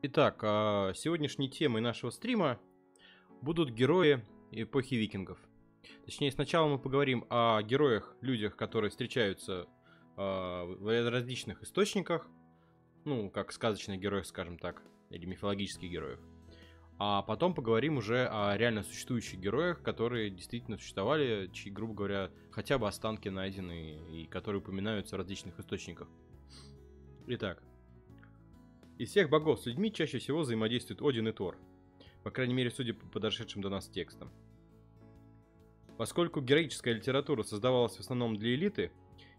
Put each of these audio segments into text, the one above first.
Итак, а, сегодняшней темой нашего стрима будут герои эпохи викингов. Точнее, сначала мы поговорим о героях, людях, которые встречаются а, в различных источниках, ну, как сказочных героев, скажем так, или мифологических героев. А потом поговорим уже о реально существующих героях, которые действительно существовали, чьи, грубо говоря, хотя бы останки найдены и которые упоминаются в различных источниках. Итак, из всех богов с людьми чаще всего взаимодействуют Один и Тор. По крайней мере, судя по подошедшим до нас текстам. Поскольку героическая литература создавалась в основном для элиты,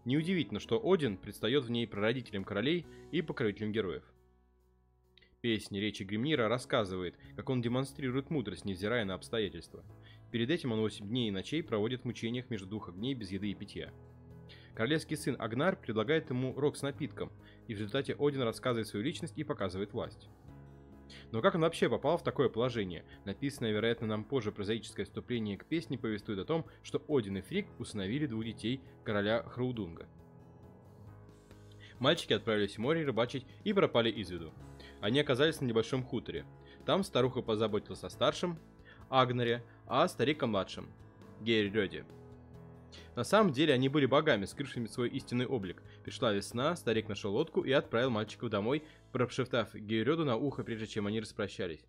неудивительно, что Один предстает в ней прародителем королей и покровителем героев. Песни речи Гримнира рассказывает, как он демонстрирует мудрость, невзирая на обстоятельства. Перед этим он 8 дней и ночей проводит в мучениях между двух огней без еды и питья. Королевский сын Агнар предлагает ему рог с напитком, и в результате Один рассказывает свою личность и показывает власть. Но как он вообще попал в такое положение? Написанное, вероятно, нам позже прозаическое вступление к песне повествует о том, что Один и Фрик усыновили двух детей короля Храудунга. Мальчики отправились в море рыбачить и пропали из виду. Они оказались на небольшом хуторе. Там старуха позаботилась о старшем, Агнаре, а старик о младшем, Гейрёде. На самом деле они были богами, скрывшими свой истинный облик. Пришла весна, старик нашел лодку и отправил мальчиков домой, прошептав Гейрёду на ухо, прежде чем они распрощались.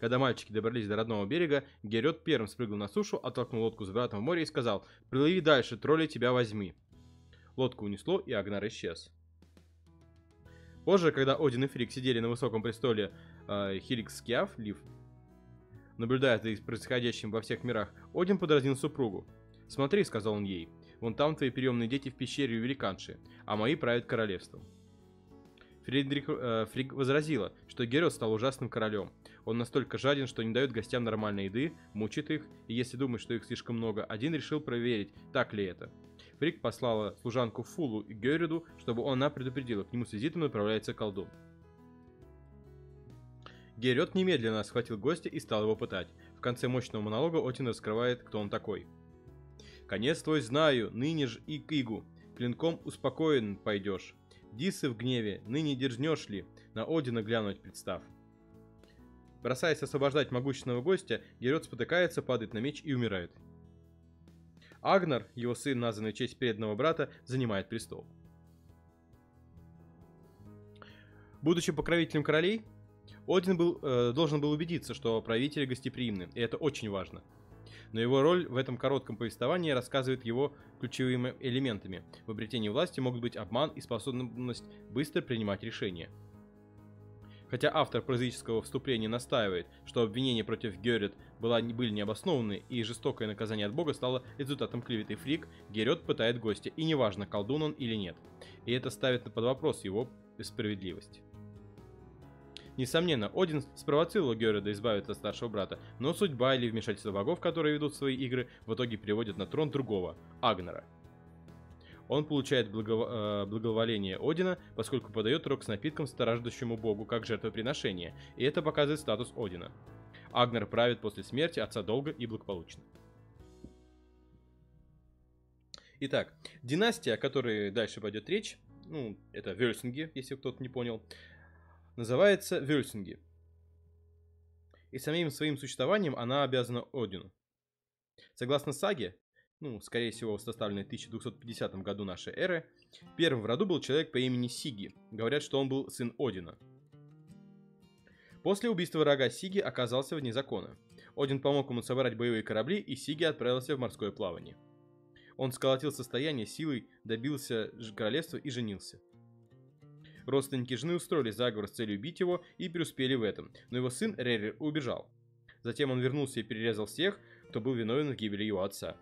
Когда мальчики добрались до родного берега, Герет первым спрыгнул на сушу, оттолкнул лодку с братом в море и сказал «Плыви дальше, тролли тебя возьми». Лодку унесло, и Агнар исчез. Позже, когда Один и Фрик сидели на высоком престоле э, Хиликскиаф, Лив, наблюдая за происходящим во всех мирах, Один подразнил супругу. «Смотри», — сказал он ей, — «вон там твои приемные дети в пещере у великанши, а мои правят королевством». Фридрих э, Фрик возразила, что Герод стал ужасным королем. Он настолько жаден, что не дает гостям нормальной еды, мучит их, и если думает, что их слишком много, один решил проверить, так ли это. Фрик послала служанку Фулу и Гериду, чтобы она предупредила, к нему с визитом направляется колдун. Герет немедленно схватил гостя и стал его пытать. В конце мощного монолога Отин раскрывает, кто он такой. «Конец твой знаю, ныне ж и Игу, клинком успокоен пойдешь. Дисы в гневе, ныне дерзнешь ли, на Одина глянуть представ». Бросаясь освобождать могущественного гостя, Герет спотыкается, падает на меч и умирает. Агнар, его сын, названный в честь преданного брата, занимает престол. Будучи покровителем королей, Один был, э, должен был убедиться, что правители гостеприимны, и это очень важно. Но его роль в этом коротком повествовании рассказывает его ключевыми элементами. В обретении власти могут быть обман и способность быстро принимать решения – Хотя автор прозаического вступления настаивает, что обвинения против Герет была, были необоснованы и жестокое наказание от бога стало результатом клеветы Фрик, Герет пытает гостя, и неважно, колдун он или нет. И это ставит под вопрос его справедливость. Несомненно, Один спровоцировал Гереда избавиться от старшего брата, но судьба или вмешательство богов, которые ведут свои игры, в итоге приводят на трон другого, Агнера он получает благов... э, благоволение Одина, поскольку подает рог с напитком страждущему богу как жертвоприношение, и это показывает статус Одина. Агнер правит после смерти отца долго и благополучно. Итак, династия, о которой дальше пойдет речь, ну, это Вельсинги, если кто-то не понял, называется Вельсинги. И самим своим существованием она обязана Одину. Согласно саге, ну, скорее всего, составленной в 1250 году нашей эры, первым в роду был человек по имени Сиги. Говорят, что он был сын Одина. После убийства врага Сиги оказался вне закона. Один помог ему собрать боевые корабли, и Сиги отправился в морское плавание. Он сколотил состояние силой, добился королевства и женился. Родственники жены устроили заговор с целью убить его и преуспели в этом, но его сын Ререр убежал. Затем он вернулся и перерезал всех, кто был виновен в гибели его отца.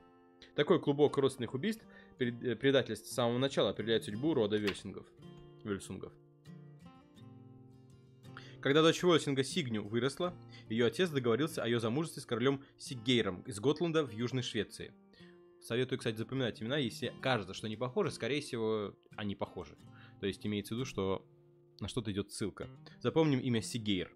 Такой клубок родственных убийств, э, предательств с самого начала определяет судьбу рода Вельсингов. Вельсунгов. Когда дочь Вольсинга Сигню выросла, ее отец договорился о ее замужестве с королем Сиггейром из Готланда в Южной Швеции. Советую, кстати, запоминать имена, если кажется, что они похожи, скорее всего, они похожи. То есть имеется в виду, что на что-то идет ссылка. Запомним имя Сигейр.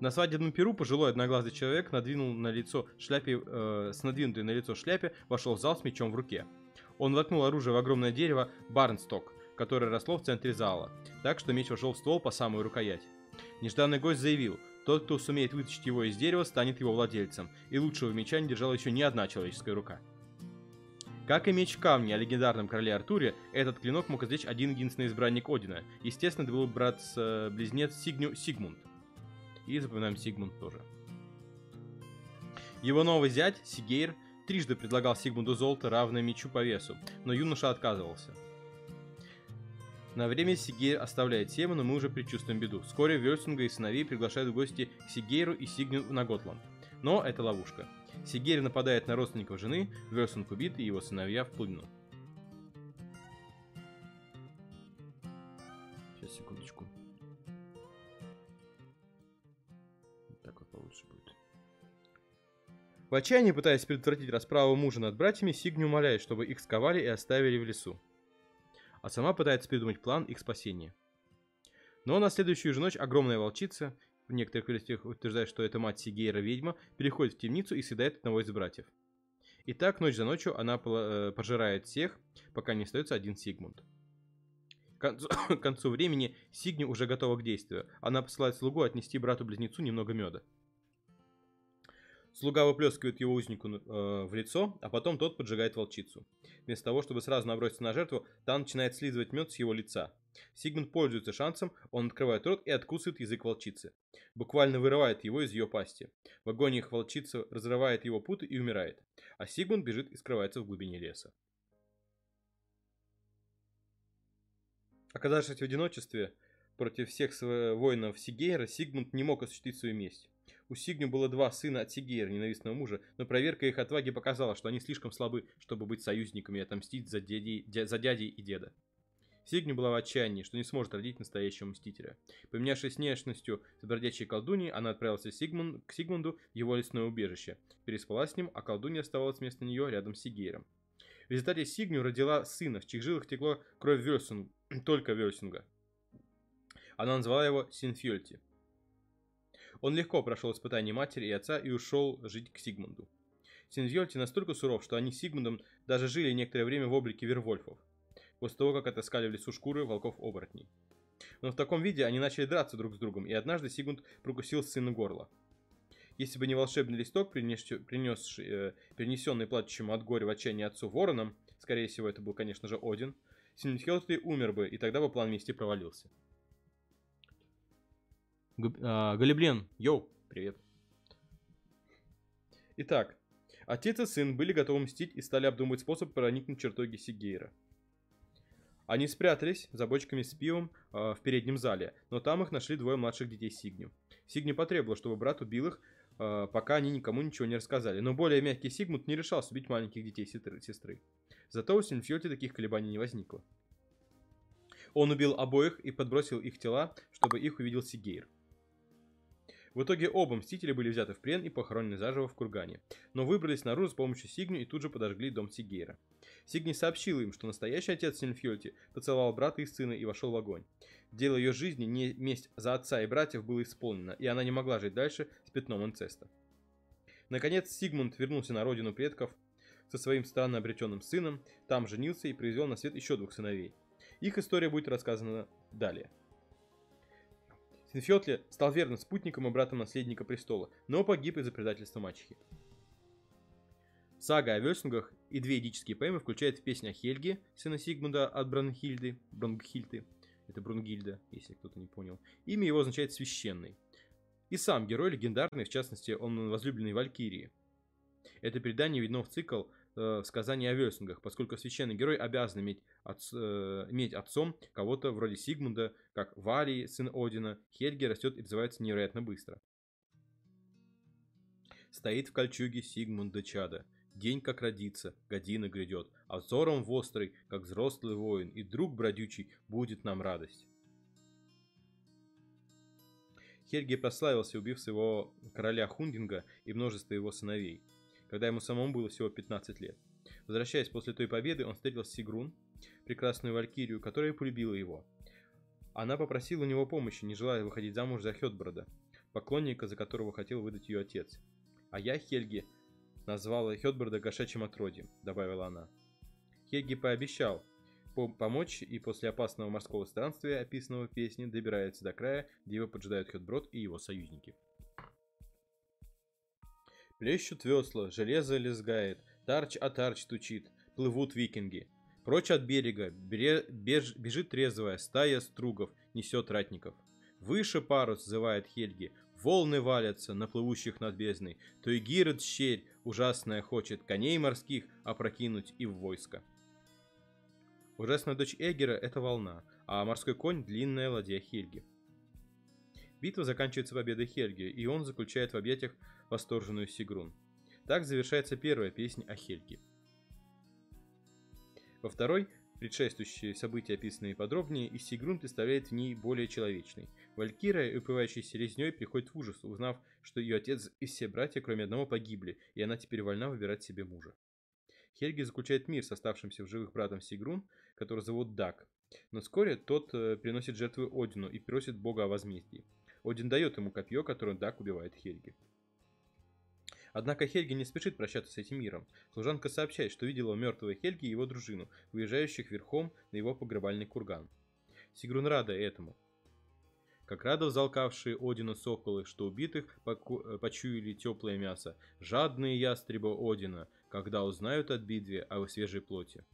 На свадебном перу пожилой одноглазый человек надвинул на лицо шляпе, э, с надвинутой на лицо шляпе, вошел в зал с мечом в руке. Он воткнул оружие в огромное дерево Барнсток, которое росло в центре зала, так что меч вошел в ствол по самую рукоять. Нежданный гость заявил, тот, кто сумеет вытащить его из дерева, станет его владельцем, и лучшего меча не держала еще ни одна человеческая рука. Как и меч в камне о легендарном короле Артуре, этот клинок мог извлечь один единственный избранник Одина. Естественно, это был брат-близнец Сигню Сигмунд. И запоминаем Сигмунд тоже. Его новый зять, Сигейр, трижды предлагал Сигмунду золото, равное мечу по весу, но юноша отказывался. На время Сигейр оставляет Сему, но мы уже предчувствуем беду. Вскоре Вельсунга и сыновей приглашают в гости к Сигейру и Сигню на Готланд. Но это ловушка. Сигейр нападает на родственников жены, Вельсунг убит и его сыновья в плену. Сейчас, секундочку. Так вот получше будет. В отчаянии, пытаясь предотвратить расправу мужа над братьями, Сигни умоляет, чтобы их сковали и оставили в лесу. А сама пытается придумать план их спасения. Но на следующую же ночь огромная волчица, в некоторых версиях утверждают, что это мать Сигейра ведьма, переходит в темницу и съедает одного из братьев. И так, ночь за ночью, она э, пожирает всех, пока не остается один Сигмунд. К концу, к концу времени Сигни уже готова к действию. Она посылает слугу отнести брату-близнецу немного меда. Слуга выплескивает его узнику э, в лицо, а потом тот поджигает волчицу. Вместо того, чтобы сразу наброситься на жертву, та начинает слизывать мед с его лица. Сигмунд пользуется шансом, он открывает рот и откусывает язык волчицы. Буквально вырывает его из ее пасти. В агониях волчица разрывает его путы и умирает. А Сигмунд бежит и скрывается в глубине леса. Оказавшись в одиночестве против всех воинов Сигейра, Сигмунд не мог осуществить свою месть. У Сигню было два сына от Сигейра, ненавистного мужа, но проверка их отваги показала, что они слишком слабы, чтобы быть союзниками и отомстить за, дядей, дя, за дядей и деда. Сигню была в отчаянии, что не сможет родить настоящего мстителя. Поменявшись внешностью с бродячей колдуньей, она отправилась Сигмунд, к Сигмунду в его лесное убежище. Переспала с ним, а колдунья оставалась вместо нее рядом с Сигейром. В результате Сигню родила сына, в чьих жилах текло кровь Вельсунг, только Вельсунга. Она назвала его Синфьольти. Он легко прошел испытание матери и отца и ушел жить к Сигмунду. Синвьольти настолько суров, что они с Сигмундом даже жили некоторое время в облике вервольфов, после того, как отыскали в лесу шкуры волков-оборотней. Но в таком виде они начали драться друг с другом, и однажды Сигмунд прокусил сына горло. Если бы не волшебный листок, принес, э, перенесенный плачущему от горя в отчаянии отцу вороном, скорее всего, это был, конечно же, Один, Синфьолти умер бы, и тогда бы план мести провалился. А, Галиблен, йоу, привет. Итак, отец и сын были готовы мстить и стали обдумывать способ проникнуть в чертоги Сигейра. Они спрятались за бочками с пивом э, в переднем зале, но там их нашли двое младших детей Сигню. Сигню потребовал, чтобы брат убил их, э, пока они никому ничего не рассказали. Но более мягкий Сигмунд не решался убить маленьких детей сестры. Зато у Синфьоти таких колебаний не возникло. Он убил обоих и подбросил их тела, чтобы их увидел Сигейр. В итоге оба мстители были взяты в плен и похоронены заживо в кургане, но выбрались наружу с помощью Сигни и тут же подожгли дом Сигейра. Сигни сообщил им, что настоящий отец Синфьольти поцеловал брата и сына и вошел в огонь. Дело ее жизни, не месть за отца и братьев, было исполнено, и она не могла жить дальше с пятном инцеста. Наконец Сигмунд вернулся на родину предков со своим странно обретенным сыном, там женился и произвел на свет еще двух сыновей. Их история будет рассказана далее. Синфьотли стал верным спутником и братом наследника престола, но погиб из-за предательства мачехи. Сага о Вельсунгах и две эдические поэмы включают песню о Хельге, сына Сигмунда от Бронгхильды, Бронгхильды, это Брунгильда, если кто-то не понял. Имя его означает «священный». И сам герой легендарный, в частности, он возлюбленный Валькирии. Это передание видно в цикл э, сказаний о Вельсунгах, поскольку священный герой обязан иметь, отц, э, иметь отцом кого-то вроде Сигмунда, как Варий, сын Одина, Хельги растет и развивается невероятно быстро. Стоит в кольчуге Сигмунда чада. День как родится, година грядет, а взором вострый, как взрослый воин, и друг бродючий будет нам радость. Хельги прославился, убив своего короля Хундинга и множество его сыновей – когда ему самому было всего 15 лет. Возвращаясь после той победы, он встретил Сигрун, прекрасную валькирию, которая полюбила его. Она попросила у него помощи, не желая выходить замуж за Хетброда, поклонника, за которого хотел выдать ее отец. А я, Хельги, назвала Хетброда кошачьим отродьем, добавила она. Хельги пообещал помочь, и после опасного морского странствия, описанного в песне, добирается до края, где его поджидают Хедброд и его союзники. Плещут весла, железо лезгает, тарч о тарч тучит, плывут викинги. Прочь от берега бере, беж, бежит трезвая стая стругов, несет ратников. Выше парус зывает Хельги, волны валятся на плывущих над бездной, Гирот щерь ужасная хочет коней морских опрокинуть и в войско. Ужасная дочь Эгера — это волна, а морской конь — длинная ладья Хельги. Битва заканчивается победой Хельги, и он заключает в объятиях восторженную Сигрун. Так завершается первая песня о Хельге. Во второй, предшествующие события, описанные подробнее, и Сигрун представляет в ней более человечный. Валькирия, упивающаяся резней, приходит в ужас, узнав, что ее отец и все братья, кроме одного, погибли, и она теперь вольна выбирать себе мужа. Хельги заключает мир с оставшимся в живых братом Сигрун, которого зовут Дак. Но вскоре тот э, приносит жертвы Одину и просит бога о возмездии. Один дает ему копье, которым Дак убивает Хельги. Однако Хельги не спешит прощаться с этим миром. Служанка сообщает, что видела мертвого Хельги и его дружину, выезжающих верхом на его погребальный курган. Сигрун рада этому. Как рада взалкавшие Одина соколы, что убитых э, почуяли теплое мясо, жадные ястреба Одина, когда узнают от битве о свежей плоти.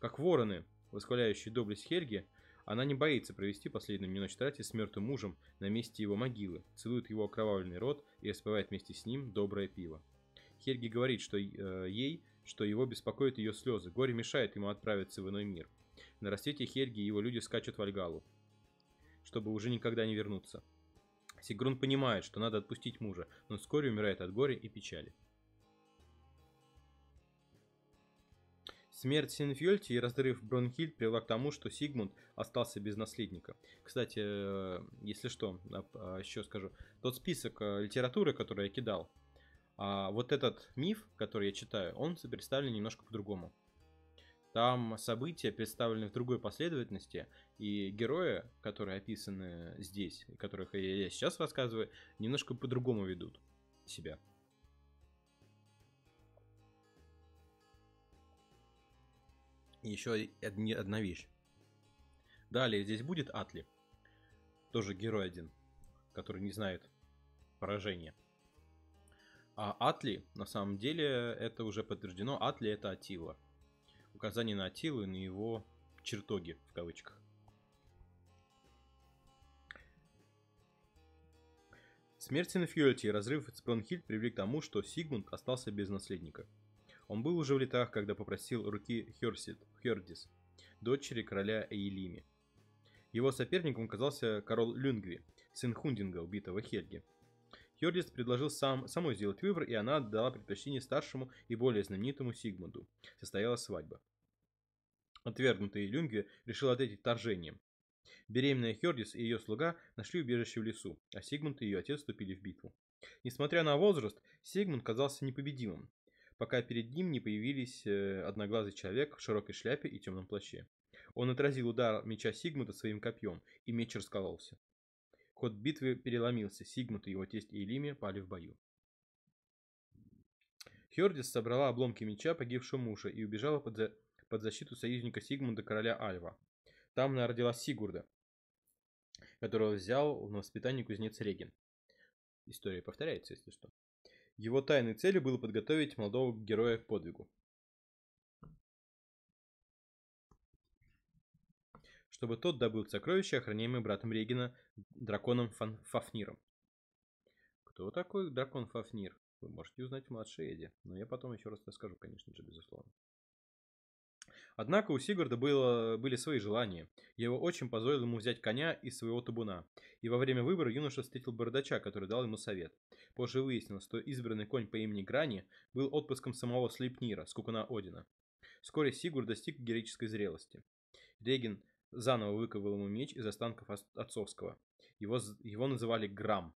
Как вороны, восхваляющие доблесть Хельги, она не боится провести последнюю ночь трати с мертвым мужем на месте его могилы, целует его окровавленный рот и распевает вместе с ним доброе пиво. Хельги говорит, что э, ей, что его беспокоят ее слезы, горе мешает ему отправиться в иной мир. На рассвете Хельги и его люди скачут в Альгалу, чтобы уже никогда не вернуться. Сигрун понимает, что надо отпустить мужа, но вскоре умирает от горя и печали. Смерть Синфьольти и разрыв Бронхильд привела к тому, что Сигмунд остался без наследника. Кстати, э, если что, а, еще скажу. Тот список э, литературы, который я кидал, а вот этот миф, который я читаю, он представлен немножко по-другому. Там события представлены в другой последовательности, и герои, которые описаны здесь, которых я сейчас рассказываю, немножко по-другому ведут себя. Еще одна вещь. Далее здесь будет Атли. Тоже герой один, который не знает поражения. А Атли, на самом деле, это уже подтверждено. Атли это Атила. Указание на Атилу и на его чертоги, в кавычках. Смерть Синфьюэльти и разрыв Спронхильд привели к тому, что Сигмунд остался без наследника – он был уже в летах, когда попросил руки Херсит, Хердис, дочери короля Эйлими. Его соперником оказался король Люнгви, сын Хундинга, убитого Хельги. Хердис предложил сам, самой сделать выбор, и она отдала предпочтение старшему и более знаменитому Сигмунду. Состоялась свадьба. Отвергнутый Люнгви решил ответить торжением. Беременная Хердис и ее слуга нашли убежище в лесу, а Сигмунд и ее отец вступили в битву. Несмотря на возраст, Сигмунд казался непобедимым пока перед ним не появились э, одноглазый человек в широкой шляпе и темном плаще. Он отразил удар меча Сигмунда своим копьем, и меч раскололся. Ход битвы переломился, Сигмунд и его тесть Эйлиме пали в бою. Хердис собрала обломки меча погибшего мужа и убежала под, за... под защиту союзника Сигмунда короля Альва. Там она родила Сигурда, которого взял на воспитание кузнец Реген. История повторяется, если что. Его тайной целью было подготовить молодого героя к подвигу. Чтобы тот добыл сокровища, охраняемое братом Регина, драконом Фан Фафниром. Кто такой дракон Фафнир? Вы можете узнать в младшей Эде, но я потом еще раз расскажу, конечно же, безусловно. Однако у Сигурда было, были свои желания. Его очень позволил ему взять коня из своего табуна. И во время выбора юноша встретил бородача, который дал ему совет. Позже выяснилось, что избранный конь по имени Грани был отпуском самого Слейпнира, скукуна Одина. Вскоре Сигурд достиг героической зрелости. Реген заново выковал ему меч из останков отцовского. Его, его называли Грам.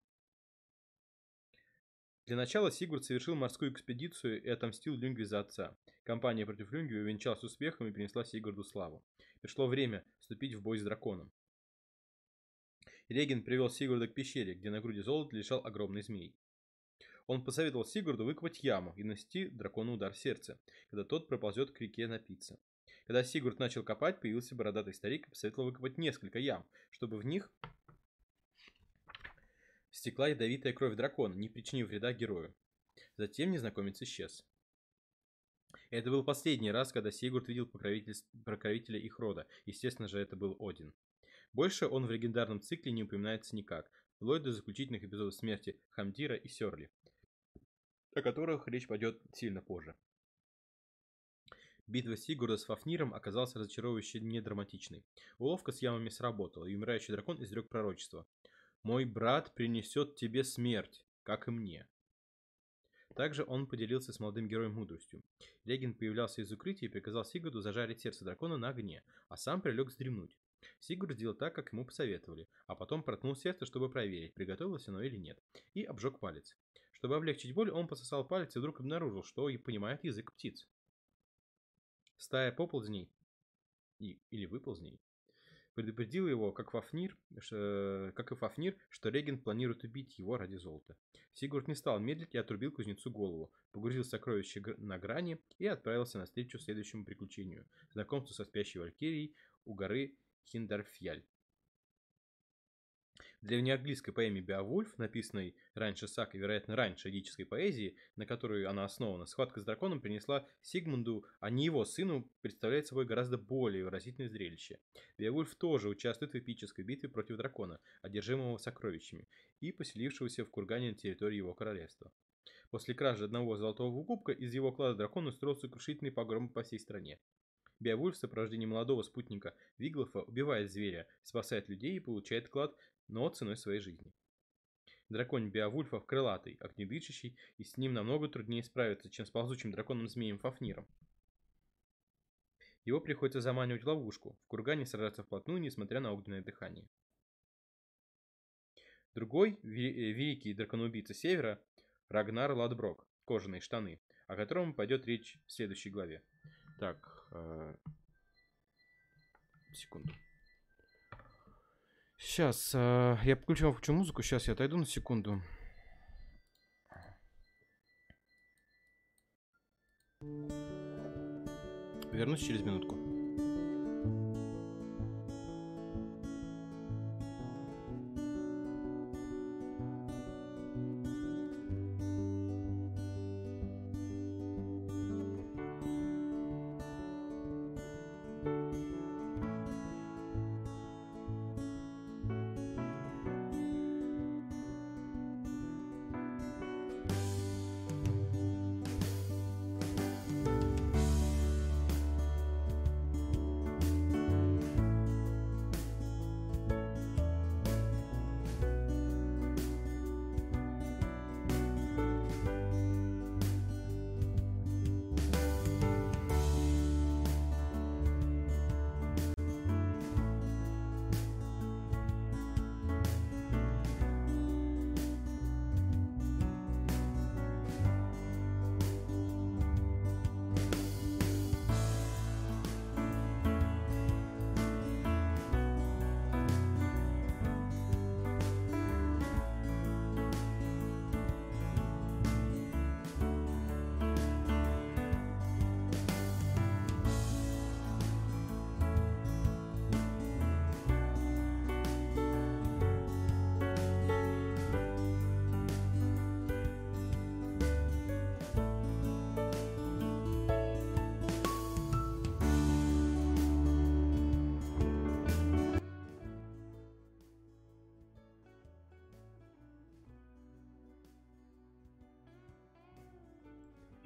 Для начала Сигурд совершил морскую экспедицию и отомстил Люнгви за отца. Кампания против Люнгви увенчалась успехом и принесла Сигурду славу. Пришло время вступить в бой с драконом. Реген привел Сигурда к пещере, где на груди золота лежал огромный змей. Он посоветовал Сигурду выкопать яму и нанести дракону удар в сердце, когда тот проползет к реке напиться. Когда Сигурд начал копать, появился бородатый старик и посоветовал выкопать несколько ям, чтобы в них стекла ядовитая кровь дракона, не причинив вреда герою. Затем незнакомец исчез. Это был последний раз, когда Сигурд видел покровителя их рода. Естественно же, это был Один. Больше он в легендарном цикле не упоминается никак, вплоть до заключительных эпизодов смерти Хамдира и Сёрли, о которых речь пойдет сильно позже. Битва Сигурда с Фафниром оказалась разочаровывающе недраматичной. Уловка с ямами сработала, и умирающий дракон изрек пророчество. «Мой брат принесет тебе смерть, как и мне». Также он поделился с молодым героем мудростью. Реген появлялся из укрытия и приказал Сигурду зажарить сердце дракона на огне, а сам прилег вздремнуть. Сигурд сделал так, как ему посоветовали, а потом проткнул сердце, чтобы проверить, приготовилось оно или нет, и обжег палец. Чтобы облегчить боль, он пососал палец и вдруг обнаружил, что и понимает язык птиц. Стая поползней или выползней предупредил его, как, Фафнир, как и Фафнир, что Реген планирует убить его ради золота. Сигурд не стал медлить и отрубил кузнецу голову, погрузил сокровище на грани и отправился на встречу следующему приключению – знакомству со спящей валькирией у горы Хиндарфьяль. В древнеанглийской поэме «Беовульф», написанной раньше Сак и, вероятно, раньше эдической поэзии, на которой она основана, схватка с драконом принесла Сигмунду, а не его сыну, представляет собой гораздо более выразительное зрелище. Беовульф тоже участвует в эпической битве против дракона, одержимого сокровищами, и поселившегося в кургане на территории его королевства. После кражи одного золотого кубка из его клада дракон устроил сокрушительный погром по всей стране. Беовульф в сопровождении молодого спутника Виглофа убивает зверя, спасает людей и получает клад но ценой своей жизни. Дракон Беовульфов крылатый, огнедышащий, и с ним намного труднее справиться, чем с ползучим драконом-змеем Фафниром. Его приходится заманивать в ловушку, в кургане сражаться вплотную, несмотря на огненное дыхание. Другой, э, великий драконоубийца Севера, Рагнар Ладброк, кожаные штаны, о котором пойдет речь в следующей главе. Так, э... секунду. Сейчас, э, я включил включу музыку, сейчас я отойду на секунду. Вернусь через минутку.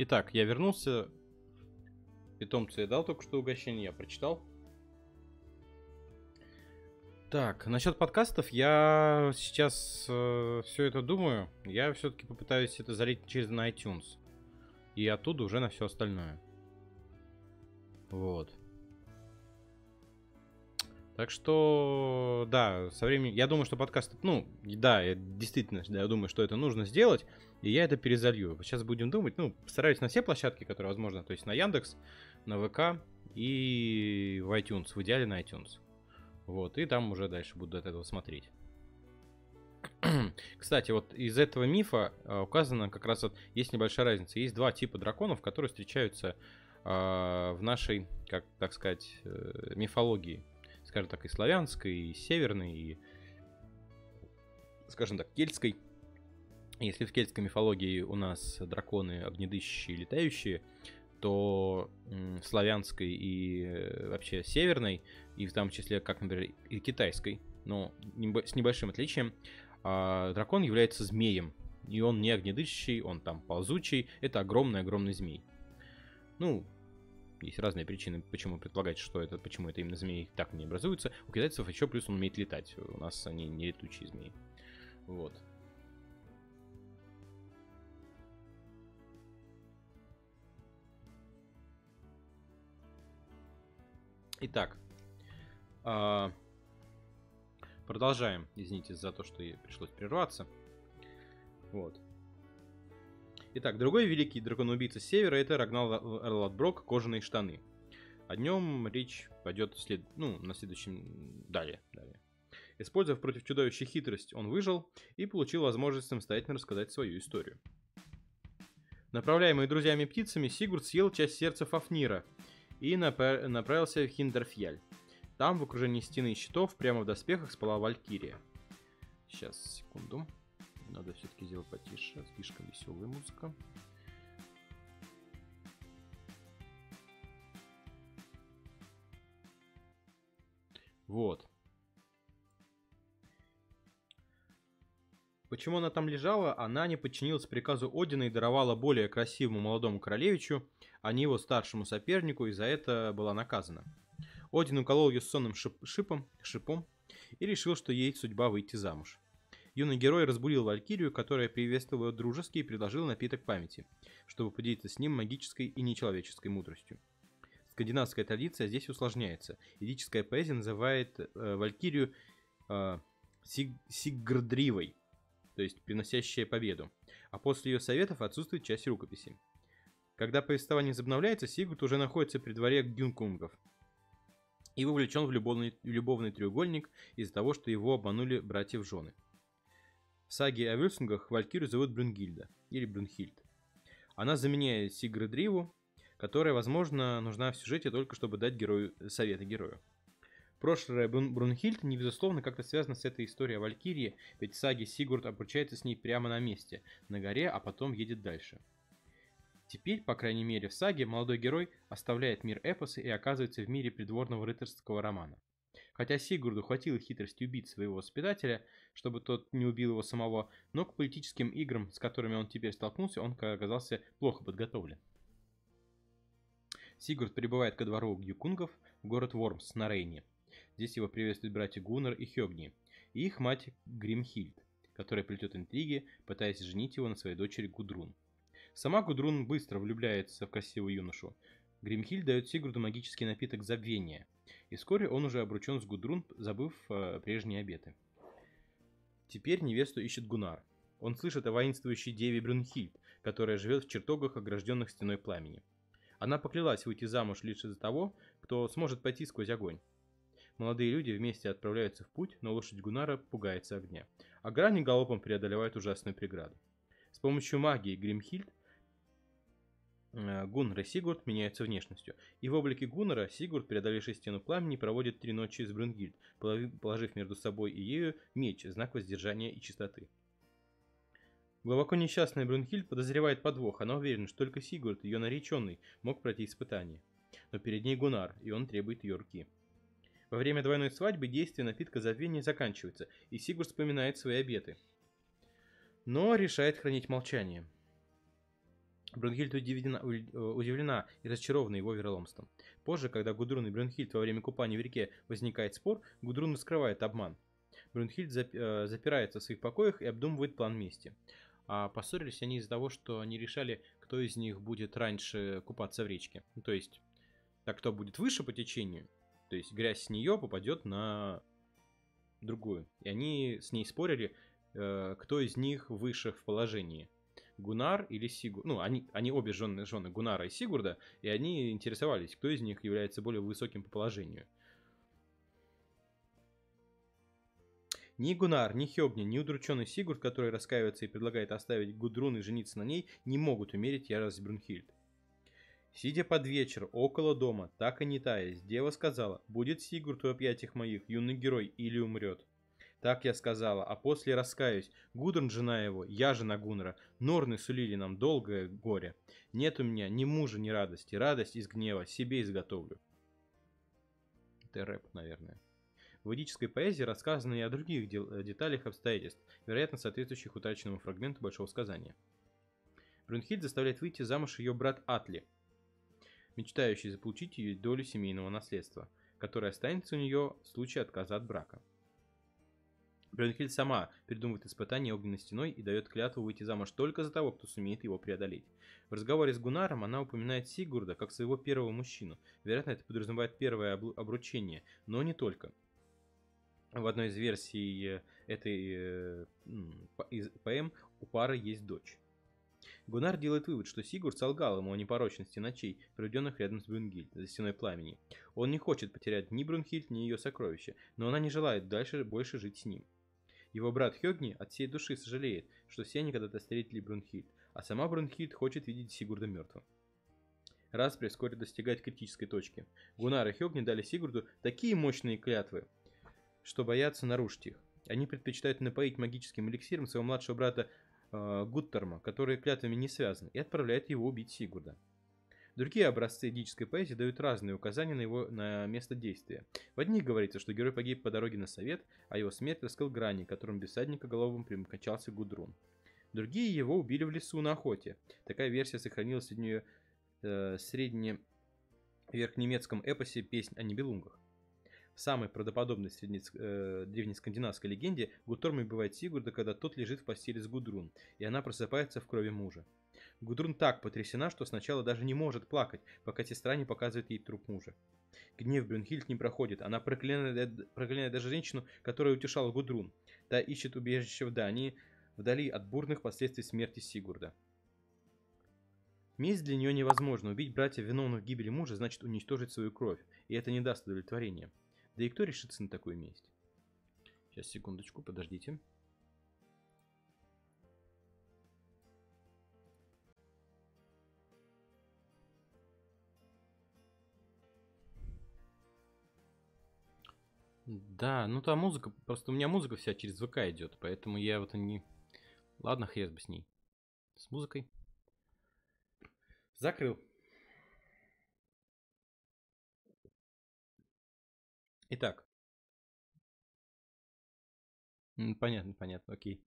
Итак, я вернулся. Питомцу я дал только что угощение, я прочитал. Так, насчет подкастов я сейчас э, все это думаю. Я все-таки попытаюсь это залить через на iTunes. И оттуда уже на все остальное. Вот. Так что, да, со временем... Я думаю, что подкаст... Ну, да, я, действительно, я думаю, что это нужно сделать, и я это перезалью. Сейчас будем думать, ну, постараюсь на все площадки, которые возможно, то есть на Яндекс, на ВК и в iTunes, в идеале на iTunes. Вот, и там уже дальше буду от этого смотреть. Кстати, вот из этого мифа а, указано как раз вот есть небольшая разница. Есть два типа драконов, которые встречаются а, в нашей, как так сказать, э, мифологии, скажем так, и славянской, и северной, и, скажем так, кельтской. Если в кельтской мифологии у нас драконы огнедышащие, летающие, то славянской и э, вообще северной, и в том числе, как, например, и китайской, но с небольшим отличием, а, дракон является змеем. И он не огнедышащий, он там ползучий. Это огромный-огромный змей. Ну, есть разные причины, почему предполагать, что это, почему это именно змеи так не образуются. У китайцев еще плюс он умеет летать. У нас они не летучие змеи. Вот. Итак, а, продолжаем. Извините за то, что пришлось прерваться. Вот. Итак, другой великий дракон-убийца севера это Рагнал Эрлатброк «Кожаные штаны». О нем речь пойдет след... ну, на следующем... Далее, далее. Используя против чудовища хитрость, он выжил и получил возможность самостоятельно рассказать свою историю. Направляемый друзьями-птицами, Сигурд съел часть сердца Фафнира и напа... направился в Хиндерфьяль. Там, в окружении стены и щитов, прямо в доспехах спала Валькирия. Сейчас, секунду. Надо все-таки сделать потише. Слишком веселая музыка. Вот. Почему она там лежала? Она не подчинилась приказу Одина и даровала более красивому молодому королевичу, а не его старшему сопернику, и за это была наказана. Один уколол ее сонным шип шипом, шипом и решил, что ей судьба выйти замуж. Юный герой разбудил Валькирию, которая приветствовала дружески и предложила напиток памяти, чтобы поделиться с ним магической и нечеловеческой мудростью. Скандинавская традиция здесь усложняется. Эдическая поэзия называет э, Валькирию э, сиг Сигрдривой, то есть приносящая победу, а после ее советов отсутствует часть рукописи. Когда повествование возобновляется, Сигурд уже находится при дворе Гюнкунгов и вовлечен в любовный, любовный треугольник из-за того, что его обманули братья в жены. В саге о Вильсунгах Валькирию зовут Брунгильда, или Брунхильд. Она заменяет Сигридриву, которая, возможно, нужна в сюжете только чтобы дать герою советы герою. Прошлое Брун Брунхильд не безусловно как-то связано с этой историей о Валькирии, ведь в саге Сигурд обручается с ней прямо на месте, на горе, а потом едет дальше. Теперь, по крайней мере, в саге молодой герой оставляет мир эпоса и оказывается в мире придворного рыцарского романа. Хотя Сигурду хватило хитрости убить своего воспитателя, чтобы тот не убил его самого, но к политическим играм, с которыми он теперь столкнулся, он оказался плохо подготовлен. Сигурд прибывает ко двору Гюкунгов в город Вормс на Рейне. Здесь его приветствуют братья Гуннар и Хёгни, и их мать Гримхильд, которая плетет интриги, пытаясь женить его на своей дочери Гудрун. Сама Гудрун быстро влюбляется в красивого юношу. Гримхильд дает Сигурду магический напиток забвения, и вскоре он уже обручен с Гудрун, забыв э, прежние обеты. Теперь невесту ищет Гунар. Он слышит о воинствующей деве Брюнхильд, которая живет в чертогах, огражденных стеной пламени. Она поклялась выйти замуж лишь из-за того, кто сможет пойти сквозь огонь. Молодые люди вместе отправляются в путь, но лошадь Гунара пугается огня, а грани галопом преодолевают ужасную преграду. С помощью магии Гримхильд Э, Гуннар и Сигурд меняются внешностью. И в облике Гуннара Сигурд, преодолевший стену пламени, проводит три ночи с Брунгильд, положив между собой и ею меч, знак воздержания и чистоты. Глубоко несчастная Брунхильд подозревает подвох. Она уверена, что только Сигурд, ее нареченный, мог пройти испытание. Но перед ней Гунар, и он требует ее руки. Во время двойной свадьбы действие напитка забвения заканчивается, и Сигурд вспоминает свои обеты. Но решает хранить молчание. Брюнхильд удивлена, э, удивлена и разочарована его вероломством. Позже, когда Гудрун и Брюнхильд во время купания в реке возникает спор, Гудрун скрывает обман. Брюнхильд э, запирается в своих покоях и обдумывает план мести. А поссорились они из-за того, что они решали, кто из них будет раньше купаться в речке. Ну, то есть, так кто будет выше по течению, то есть грязь с нее попадет на другую. И они с ней спорили, э, кто из них выше в положении. Гунар или Сигурд. Ну, они, они обе жены, жены Гунара и Сигурда, и они интересовались, кто из них является более высоким по положению. Ни Гунар, ни Хёгни, ни удрученный Сигурд, который раскаивается и предлагает оставить Гудрун и жениться на ней, не могут умерить ярость Брунхильд. Сидя под вечер около дома, так и не таясь, дева сказала, «Будет Сигурд в объятиях моих, юный герой, или умрет». Так я сказала, а после раскаюсь. Гудрун жена его, я жена Гуннера. Норны сулили нам долгое горе. Нет у меня ни мужа, ни радости. Радость из гнева себе изготовлю. Это рэп, наверное. В ведической поэзии рассказано и о других дел, э, деталях обстоятельств, вероятно, соответствующих утраченному фрагменту Большого Сказания. Брюнхильд заставляет выйти замуж ее брат Атли, мечтающий заполучить ее долю семейного наследства, которое останется у нее в случае отказа от брака. Брюнхильд сама придумывает испытание огненной стеной и дает клятву выйти замуж только за того, кто сумеет его преодолеть. В разговоре с Гунаром она упоминает Сигурда как своего первого мужчину. Вероятно, это подразумевает первое обручение, но не только – в одной из версий э, этой э, поэм у пары есть дочь. Гунар делает вывод, что Сигурд солгал ему о непорочности ночей, проведенных рядом с Брюнгильд, за стеной пламени. Он не хочет потерять ни Брюнхильд, ни ее сокровища, но она не желает дальше больше жить с ним. Его брат Хёгни от всей души сожалеет, что все они когда-то встретили Брюнхильд, а сама Брюнхильд хочет видеть Сигурда мертвым. Распри вскоре достигает критической точки. Гунар и Хёгни дали Сигурду такие мощные клятвы, что боятся нарушить их. Они предпочитают напоить магическим эликсиром своего младшего брата э, Гуттерма, который клятвами не связан, и отправляют его убить Сигурда. Другие образцы эдической поэзии дают разные указания на его на место действия. В одних говорится, что герой погиб по дороге на совет, а его смерть раскрыл грани, которым без всадника головым примкачался Гудрун. Другие его убили в лесу на охоте. Такая версия сохранилась в нее э, верхнемецком эпосе «Песнь о небелунгах». В самой правдоподобной средне, э, древнескандинавской легенде Гуторм убивает Сигурда, когда тот лежит в постели с Гудрун, и она просыпается в крови мужа. Гудрун так потрясена, что сначала даже не может плакать, пока сестра не показывает ей труп мужа. Гнев Брюнхильд не проходит, она проклинает, проклинает даже женщину, которая утешала Гудрун. Та ищет убежище в Дании, вдали от бурных последствий смерти Сигурда. Месть для нее невозможна. Убить братьев, виновных в гибели мужа, значит уничтожить свою кровь, и это не даст удовлетворения. Да и кто решится на такую месть? Сейчас, секундочку, подождите. Да, ну та музыка, просто у меня музыка вся через ВК идет, поэтому я вот не... Ладно, хрен бы с ней. С музыкой. Закрыл. Итак. Понятно, понятно, окей.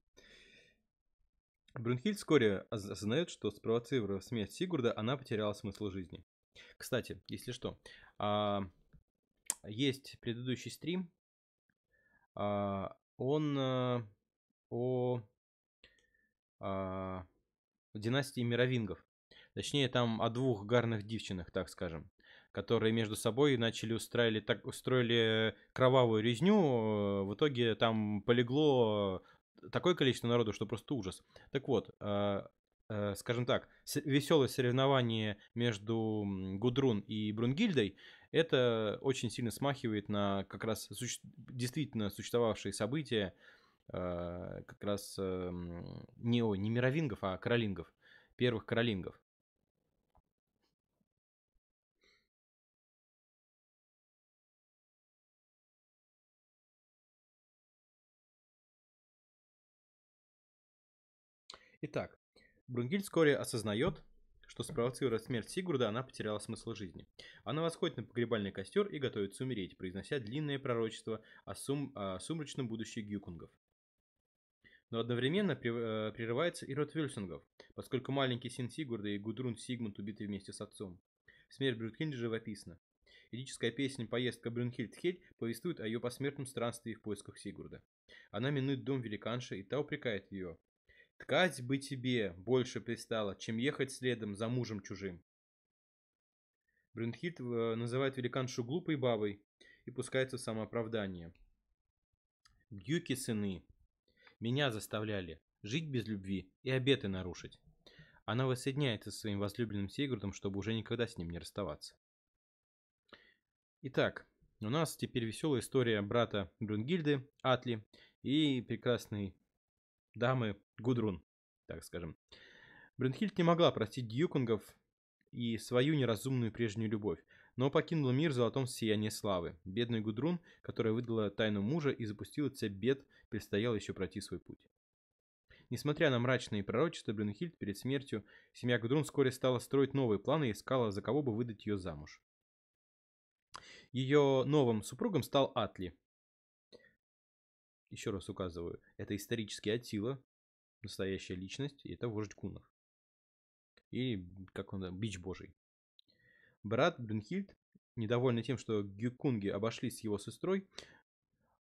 Брюнхильд вскоре осознает, что спровоцировав смерть Сигурда, она потеряла смысл жизни. Кстати, если что, а, есть предыдущий стрим, он а, о династии мировингов. Точнее, там о двух гарных девчинах, так скажем которые между собой начали устраивали, так, устроили кровавую резню. Э, в итоге там полегло такое количество народу, что просто ужас. Так вот, э, э, скажем так, веселое соревнование между Гудрун и Брунгильдой, это очень сильно смахивает на как раз суще... действительно существовавшие события, как раз не, о, не мировингов, а каролингов, первых каролингов. Итак, Брунгиль вскоре осознает, что спровоцировав смерть Сигурда, она потеряла смысл жизни. Она восходит на погребальный костер и готовится умереть, произнося длинное пророчество о, сум... о сумрачном будущем гюкунгов. Но одновременно э, прерывается и род Вельсунгов, поскольку маленький сын Сигурда и Гудрун Сигмунд убиты вместе с отцом. Смерть Брюнхильд живописна. Эдическая песня «Поездка Брюнхильд Хель» повествует о ее посмертном странстве в поисках Сигурда. Она минует дом великанши, и та упрекает ее. Ткать бы тебе больше пристало, чем ехать следом за мужем чужим. Брюнхильд э, называет великаншу глупой бабой и пускается в самооправдание. Бьюки сыны меня заставляли жить без любви и обеты нарушить. Она воссоединяется со своим возлюбленным Сигурдом, чтобы уже никогда с ним не расставаться. Итак, у нас теперь веселая история брата Брунгильды, Атли, и прекрасной дамы Гудрун, так скажем. Брюнхильд не могла простить Дьюкунгов и свою неразумную прежнюю любовь, но покинула мир в золотом сиянии славы. Бедный Гудрун, которая выдала тайну мужа и запустила цепь бед, предстояло еще пройти свой путь. Несмотря на мрачные пророчества Брюнхильд перед смертью, семья Гудрун вскоре стала строить новые планы и искала, за кого бы выдать ее замуж. Ее новым супругом стал Атли. Еще раз указываю, это исторический Атила, настоящая личность, и это вождь гунов. И, как он, бич божий. Брат Брюнхильд, недовольный тем, что гюкунги обошлись с его сестрой,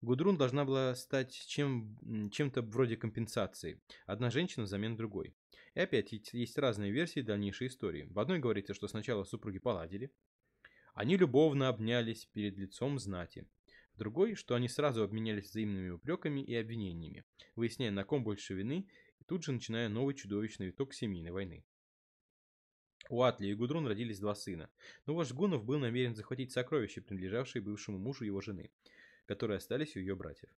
Гудрун должна была стать чем, чем-то вроде компенсации. Одна женщина взамен другой. И опять есть разные версии дальнейшей истории. В одной говорится, что сначала супруги поладили. Они любовно обнялись перед лицом знати. Другой, что они сразу обменялись взаимными упреками и обвинениями, выясняя, на ком больше вины, и тут же начиная новый чудовищный виток семейной войны. У Атли и Гудрун родились два сына, но вождь Гунов был намерен захватить сокровища, принадлежавшие бывшему мужу его жены – которые остались у ее братьев.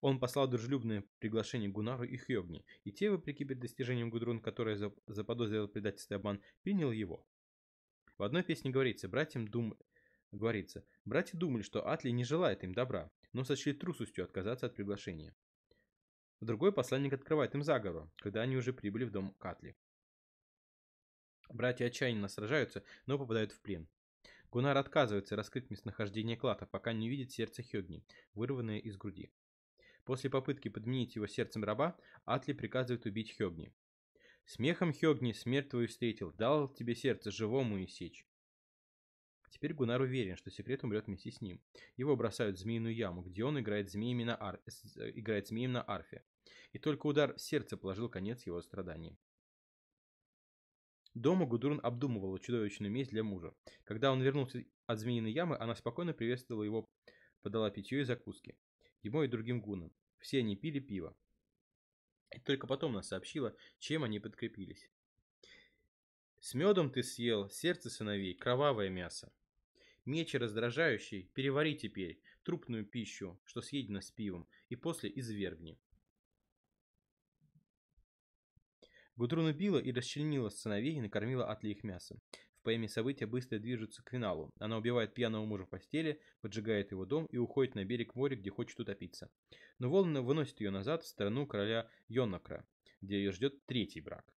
Он послал дружелюбное приглашение Гунару и Хьогни, и те, вопреки достижениям Гудрун, которая заподозрила предательство и обман, принял его. В одной песне говорится, братьям дум... говорится, братья думали, что Атли не желает им добра, но сочли трусостью отказаться от приглашения. Другой посланник открывает им заговор, когда они уже прибыли в дом Катли. Братья отчаянно сражаются, но попадают в плен. Гунар отказывается раскрыть местонахождение клада, пока не увидит сердце Хёгни, вырванное из груди. После попытки подменить его сердцем раба, Атли приказывает убить Хёгни. «Смехом Хёгни смерть твою встретил, дал тебе сердце живому и сечь». Теперь Гунар уверен, что секрет умрет вместе с ним. Его бросают в змеиную яму, где он играет, змеями на ар... играет змеем на арфе. И только удар в сердце положил конец его страданиям. Дома Гудурн обдумывала чудовищную месть для мужа. Когда он вернулся от змеиной ямы, она спокойно приветствовала его, подала питье и закуски. Ему и другим гунам. Все они пили пиво. И только потом она сообщила, чем они подкрепились. С медом ты съел сердце сыновей, кровавое мясо. Меч раздражающий, перевари теперь трупную пищу, что съедено с пивом, и после извергни. Гудрун убила и расчленила сыновей и накормила Атли их мясом. В поэме события быстро движутся к финалу. Она убивает пьяного мужа в постели, поджигает его дом и уходит на берег моря, где хочет утопиться. Но волны выносят ее назад в страну короля Йоннакра, где ее ждет третий брак.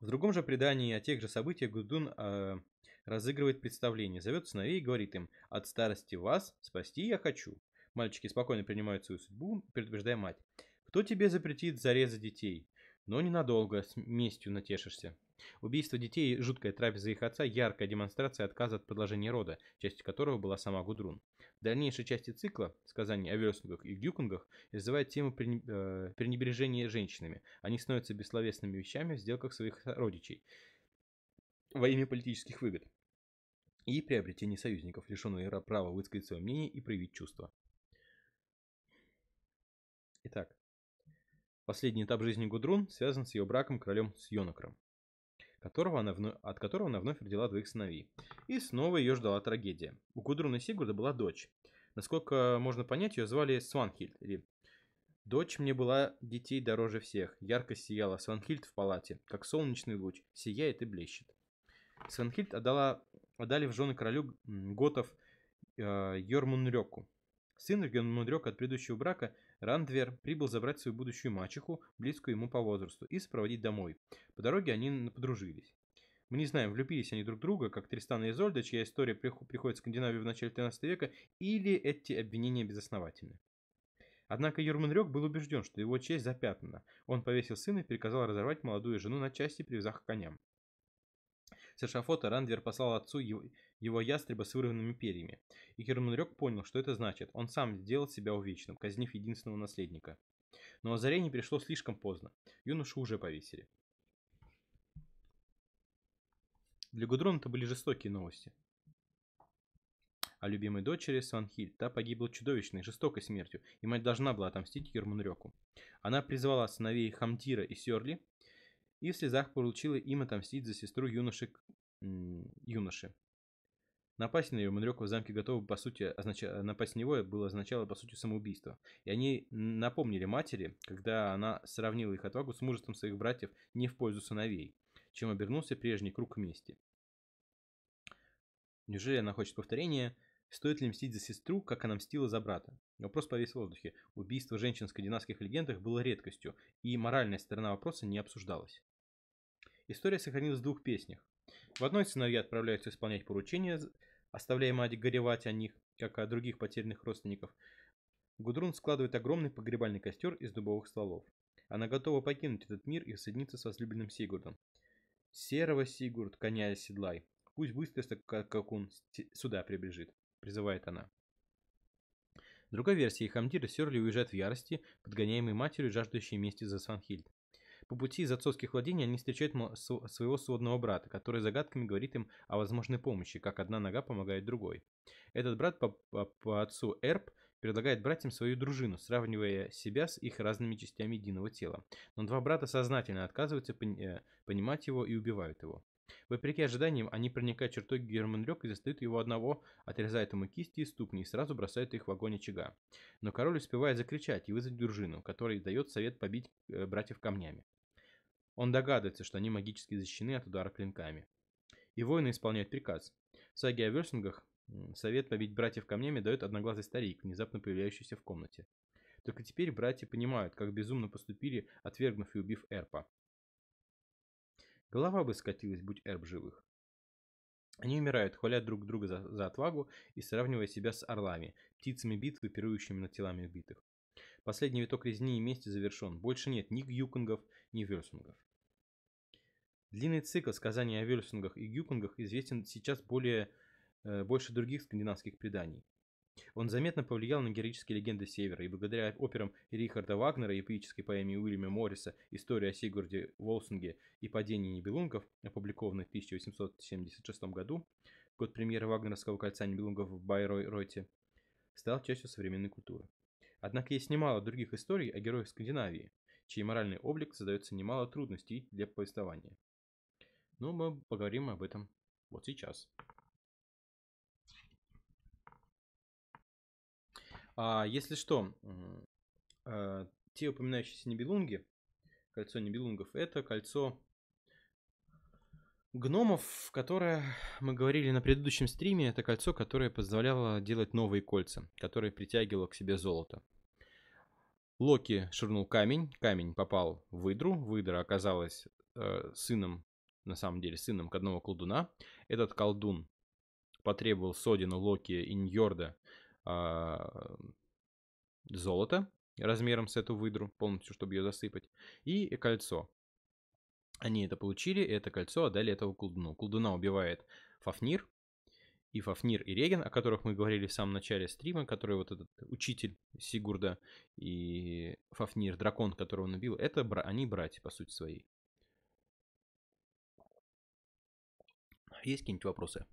В другом же предании о тех же событиях Гудун э, разыгрывает представление, зовет сыновей и говорит им «От старости вас спасти я хочу». Мальчики спокойно принимают свою судьбу, предупреждая мать. Кто тебе запретит зарезать детей? Но ненадолго, с местью натешишься. Убийство детей, жуткая трапеза их отца, яркая демонстрация отказа от продолжения рода, частью которого была сама Гудрун. В дальнейшей части цикла, сказаний о верстунгах и гюкунгах, иззывает тему э, пренебрежения женщинами. Они становятся бессловесными вещами в сделках своих родичей во имя политических выгод и приобретения союзников, лишенные права высказать свое мнение и проявить чувства. Итак, Последний этап жизни Гудрун связан с ее браком королем с Йонокром, которого она вновь, от которого она вновь родила двоих сыновей. И снова ее ждала трагедия. У Гудрун и Сигурда была дочь. Насколько можно понять, ее звали Сванхильд, или Дочь мне была детей дороже всех. Ярко сияла Сванхильд в палате, как солнечный луч, сияет и блещет. Сванхильд отдала, отдали в жены королю готов э, Йормунрёку. Сын Йормунрёка от предыдущего брака Рандвер прибыл забрать свою будущую мачеху, близкую ему по возрасту, и сопроводить домой. По дороге они подружились. Мы не знаем, влюбились они друг в друга, как Тристан и Изольда, чья история приходит в Скандинавию в начале 13 века, или эти обвинения безосновательны. Однако Юрманрёк был убежден, что его честь запятнана. Он повесил сына и приказал разорвать молодую жену на части, привязав к коням. С эшафота Рандвер послал отцу его, его ястреба с вырванными перьями. И Херманрёк понял, что это значит. Он сам сделал себя увечным, казнив единственного наследника. Но озарение пришло слишком поздно. Юношу уже повесили. Для Гудрона это были жестокие новости. А любимой дочери Сванхиль, та погибла чудовищной, жестокой смертью, и мать должна была отомстить Ермунрёку. Она призвала сыновей Хамтира и Сёрли и в слезах поручила им отомстить за сестру юноши, юноши. Напасть на нее Мандрёк в замке готовы, по сути, означ... напасть на него было означало, по сути, самоубийство. И они напомнили матери, когда она сравнила их отвагу с мужеством своих братьев не в пользу сыновей. чем обернулся прежний круг мести. Неужели она хочет повторения? Стоит ли мстить за сестру, как она мстила за брата? Вопрос повис в воздухе. Убийство женщин в скандинавских легендах было редкостью, и моральная сторона вопроса не обсуждалась. История сохранилась в двух песнях. В одной сыновья отправляются исполнять поручения, оставляя мать горевать о них, как о других потерянных родственников. Гудрун складывает огромный погребальный костер из дубовых стволов. Она готова покинуть этот мир и соединиться с возлюбленным Сигурдом. «Серого Сигурд, коня седлай, пусть быстро, как он сюда прибежит», — призывает она. В другой версии Хамдир и Сёрли уезжают в ярости, подгоняемые матерью, жаждущей мести за Сванхильд. По пути из отцовских владений они встречают своего сводного брата, который загадками говорит им о возможной помощи, как одна нога помогает другой. Этот брат по, по, по отцу Эрб предлагает братьям свою дружину, сравнивая себя с их разными частями единого тела. Но два брата сознательно отказываются э, понимать его и убивают его. Вопреки ожиданиям, они проникают в чертоги Германлёк и застают его одного, отрезают ему кисти и ступни и сразу бросают их в огонь очага. Но король успевает закричать и вызвать дружину, который дает совет побить э, братьев камнями. Он догадывается, что они магически защищены от удара клинками. И воины исполняют приказ. В саге о Версингах совет побить братьев камнями дает одноглазый старик, внезапно появляющийся в комнате. Только теперь братья понимают, как безумно поступили, отвергнув и убив Эрпа. Голова бы скатилась, будь Эрб живых. Они умирают, хвалят друг друга за, за отвагу и сравнивая себя с орлами, птицами битвы, пирующими над телами убитых. Последний виток резни и мести завершен. Больше нет ни гюкунгов, ни версунгов. Длинный цикл сказаний о версунгах и гюкунгах известен сейчас более, э, больше других скандинавских преданий. Он заметно повлиял на героические легенды Севера, и благодаря операм Рихарда Вагнера эпической поэме Уильяма Морриса «История о Сигурде Волсунге и падении Нибелунгов», опубликованной в 1876 году, год премьеры Вагнеровского кольца Нибелунгов в Байройте, стал частью современной культуры. Однако есть немало других историй о героях Скандинавии, чей моральный облик создается немало трудностей для повествования. Но мы поговорим об этом вот сейчас. А, если что, а, те упоминающиеся Нибелунги, кольцо Нибелунгов, это кольцо гномов, которое мы говорили на предыдущем стриме, это кольцо, которое позволяло делать новые кольца, которое притягивало к себе золото. Локи швырнул камень, камень попал в выдру, выдра оказалась э, сыном, на самом деле, сыном к одного колдуна. Этот колдун потребовал Содина, Локи и Ньорда а, золото размером с эту выдру, полностью, чтобы ее засыпать, и кольцо. Они это получили, это кольцо отдали этого колдуну. Колдуна убивает Фафнир, и Фафнир и Реген, о которых мы говорили в самом начале стрима, который вот этот учитель Сигурда и Фафнир, дракон, которого он убил, это бра- они братья, по сути своей. Есть какие-нибудь вопросы?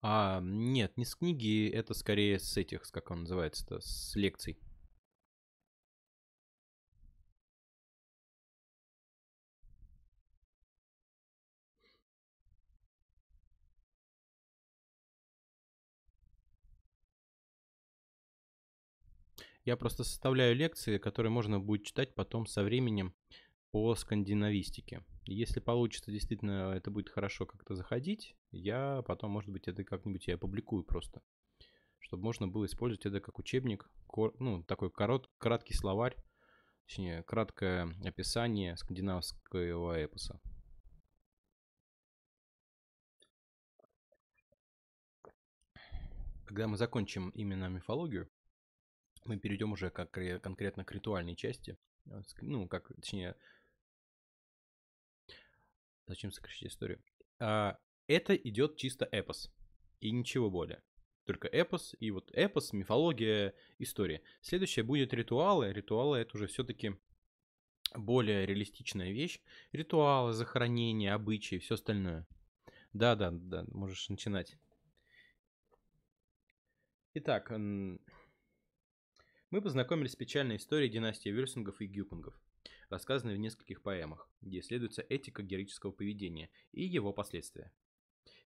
А, нет, не с книги, это скорее с этих, как он называется-то, с лекций. Я просто составляю лекции, которые можно будет читать потом со временем по скандинавистике. Если получится, действительно, это будет хорошо как-то заходить, я потом, может быть, это как-нибудь я опубликую просто. Чтобы можно было использовать это как учебник, ну, такой корот, краткий словарь, точнее, краткое описание скандинавского эпоса. Когда мы закончим именно мифологию, мы перейдем уже как конкретно к ритуальной части, э, ну, как, точнее, Зачем сокращать историю? А, это идет чисто эпос. И ничего более. Только эпос, и вот эпос, мифология, история. Следующее будет ритуалы. Ритуалы это уже все-таки более реалистичная вещь. Ритуалы, захоронения, обычаи, все остальное. Да, да, да, можешь начинать. Итак, мы познакомились с печальной историей династии Вильсингов и Гюпингов рассказанный в нескольких поэмах, где исследуется этика героического поведения и его последствия.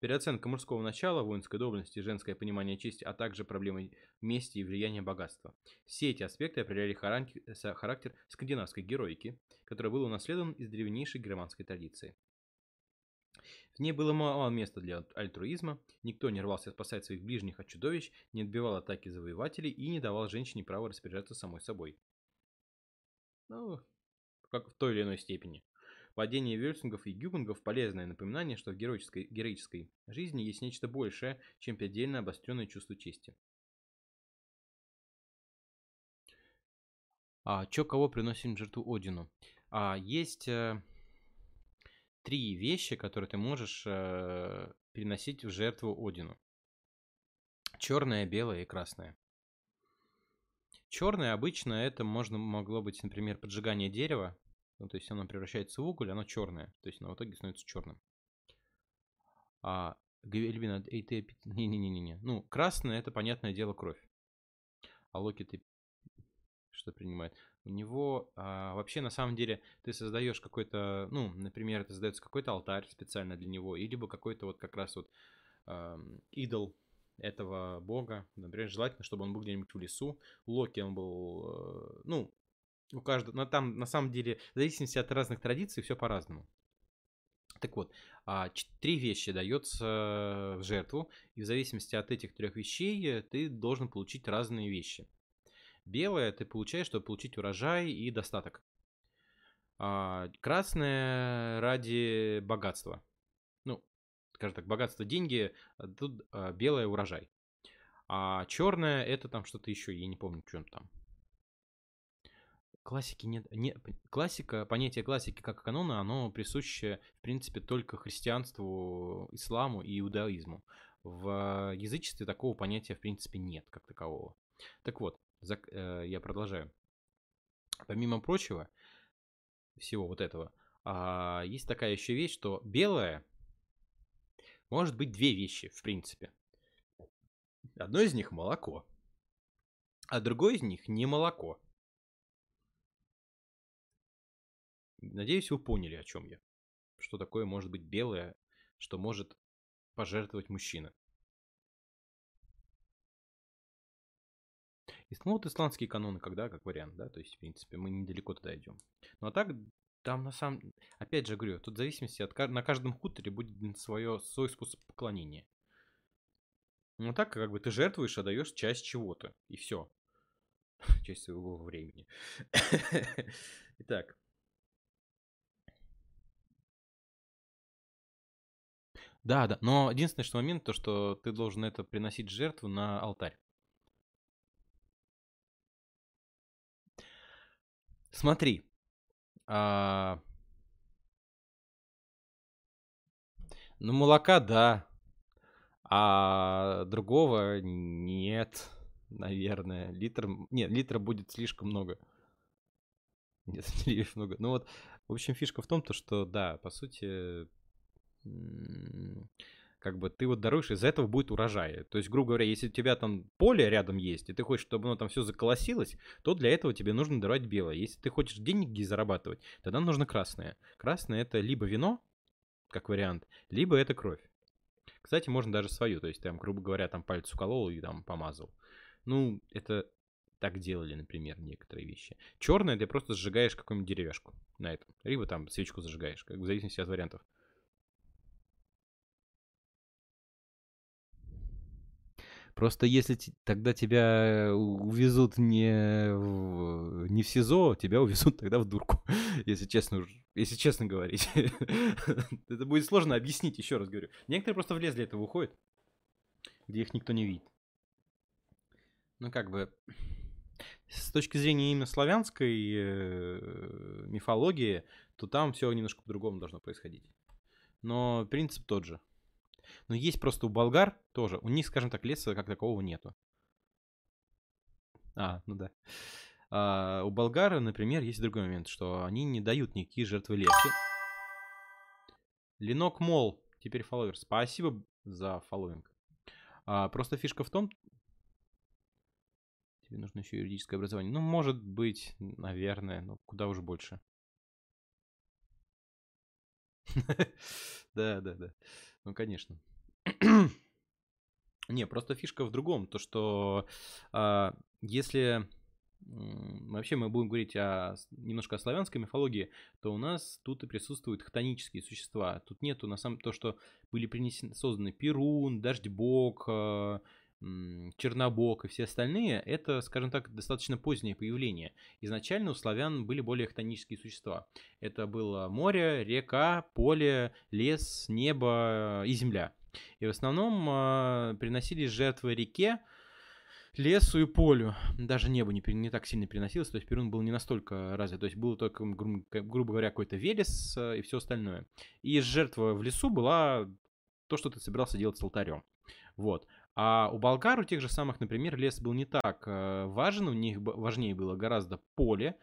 Переоценка мужского начала, воинской доблести, женское понимание чести, а также проблемы мести и влияния богатства. Все эти аспекты определяли характер скандинавской героики, который был унаследован из древнейшей германской традиции. Ней было мало места для альтруизма, никто не рвался спасать своих ближних от чудовищ, не отбивал атаки завоевателей и не давал женщине права распоряжаться самой собой. Ну, как в той или иной степени. Падение Вельсингов и Гюбингов – полезное напоминание, что в героической, героической жизни есть нечто большее, чем предельно обостренное чувство чести. А, чё кого приносим жертву Одину? А, есть э, три вещи, которые ты можешь э, переносить в жертву Одину. Черное, белое и красное. Черное обычно это можно могло быть, например, поджигание дерева. Ну, то есть оно превращается в уголь, оно черное. То есть оно в итоге становится черным. А Гвельбина, эй, ты... Не-не-не-не. Ну, красное это, понятное дело, кровь. А Локи ты что принимает? У него а, вообще на самом деле ты создаешь какой-то, ну, например, это создается какой-то алтарь специально для него, или либо какой-то вот как раз вот э, идол этого бога. Например, желательно, чтобы он был где-нибудь в лесу. Локи он был, э, ну, у каждого, но там на самом деле, в зависимости от разных традиций, все по-разному. Так вот, а, три вещи дается в жертву, и в зависимости от этих трех вещей ты должен получить разные вещи. Белое ты получаешь, чтобы получить урожай и достаток. А, красное ради богатства скажем так, богатство деньги, а тут а, белое урожай. А черное это там что-то еще, я не помню, что там. Классики нет, не, классика, понятие классики как канона, оно присуще, в принципе, только христианству, исламу и иудаизму. В язычестве такого понятия, в принципе, нет как такового. Так вот, за, э, я продолжаю. Помимо прочего, всего вот этого, э, есть такая еще вещь, что белое может быть две вещи, в принципе. Одно из них молоко, а другое из них не молоко. Надеюсь, вы поняли, о чем я. Что такое может быть белое, что может пожертвовать мужчина. Ну вот исландские каноны, когда, как вариант, да, то есть, в принципе, мы недалеко туда идем. Ну а так, там на самом... Опять же говорю, тут в зависимости от... На каждом хуторе будет свое, свой способ поклонения. Ну так, как бы ты жертвуешь, отдаешь часть чего-то. И все. Часть своего времени. Итак. Да, да. Но единственный что момент, то, что ты должен это приносить жертву на алтарь. Смотри, а... Ну, молока, да. А другого нет, наверное. Литр... Нет, литра будет слишком много. Нет, слишком много. Ну вот, в общем, фишка в том, то, что, да, по сути, как бы ты вот даруешь, из-за этого будет урожай. То есть, грубо говоря, если у тебя там поле рядом есть, и ты хочешь, чтобы оно там все заколосилось, то для этого тебе нужно даровать белое. Если ты хочешь деньги зарабатывать, тогда нужно красное. Красное это либо вино, как вариант, либо это кровь. Кстати, можно даже свою, то есть там, грубо говоря, там палец уколол и там помазал. Ну, это так делали, например, некоторые вещи. Черное ты просто сжигаешь какую-нибудь деревяшку на этом. Либо там свечку зажигаешь, как в зависимости от вариантов. Просто если тогда тебя увезут не в, не в СИЗО, тебя увезут тогда в дурку, если честно, если честно говорить. Это будет сложно объяснить, еще раз говорю. Некоторые просто в лес для этого уходят, где их никто не видит. Ну, как бы, с точки зрения именно славянской э, мифологии, то там все немножко по-другому должно происходить. Но принцип тот же. Но есть просто у болгар тоже, у них, скажем так, леса как такового нету. А, ну да. А, у болгара, например, есть другой момент, что они не дают никакие жертвы лесу. Ленок Мол, теперь фолловер. Спасибо за фолловинг. А, просто фишка в том... Тебе нужно еще юридическое образование. Ну, может быть, наверное, но куда уж больше. Да, да, да. Ну, конечно. Не, просто фишка в другом, то что а, если вообще мы будем говорить о, немножко о славянской мифологии, то у нас тут и присутствуют хтонические существа. Тут нету на самом то, что были принесены, созданы Перун, Дождьбог, а, Чернобог и все остальные, это, скажем так, достаточно позднее появление. Изначально у славян были более хтонические существа. Это было море, река, поле, лес, небо и земля. И в основном э, приносились жертвы реке, лесу и полю. Даже небо не, не так сильно переносилось, то есть Перун был не настолько развит. То есть был только, гру, грубо говоря, какой-то Велес э, и все остальное. И жертва в лесу была то, что ты собирался делать с алтарем. Вот. А у болгар, у тех же самых, например, лес был не так э, важен, у них важнее было гораздо поле,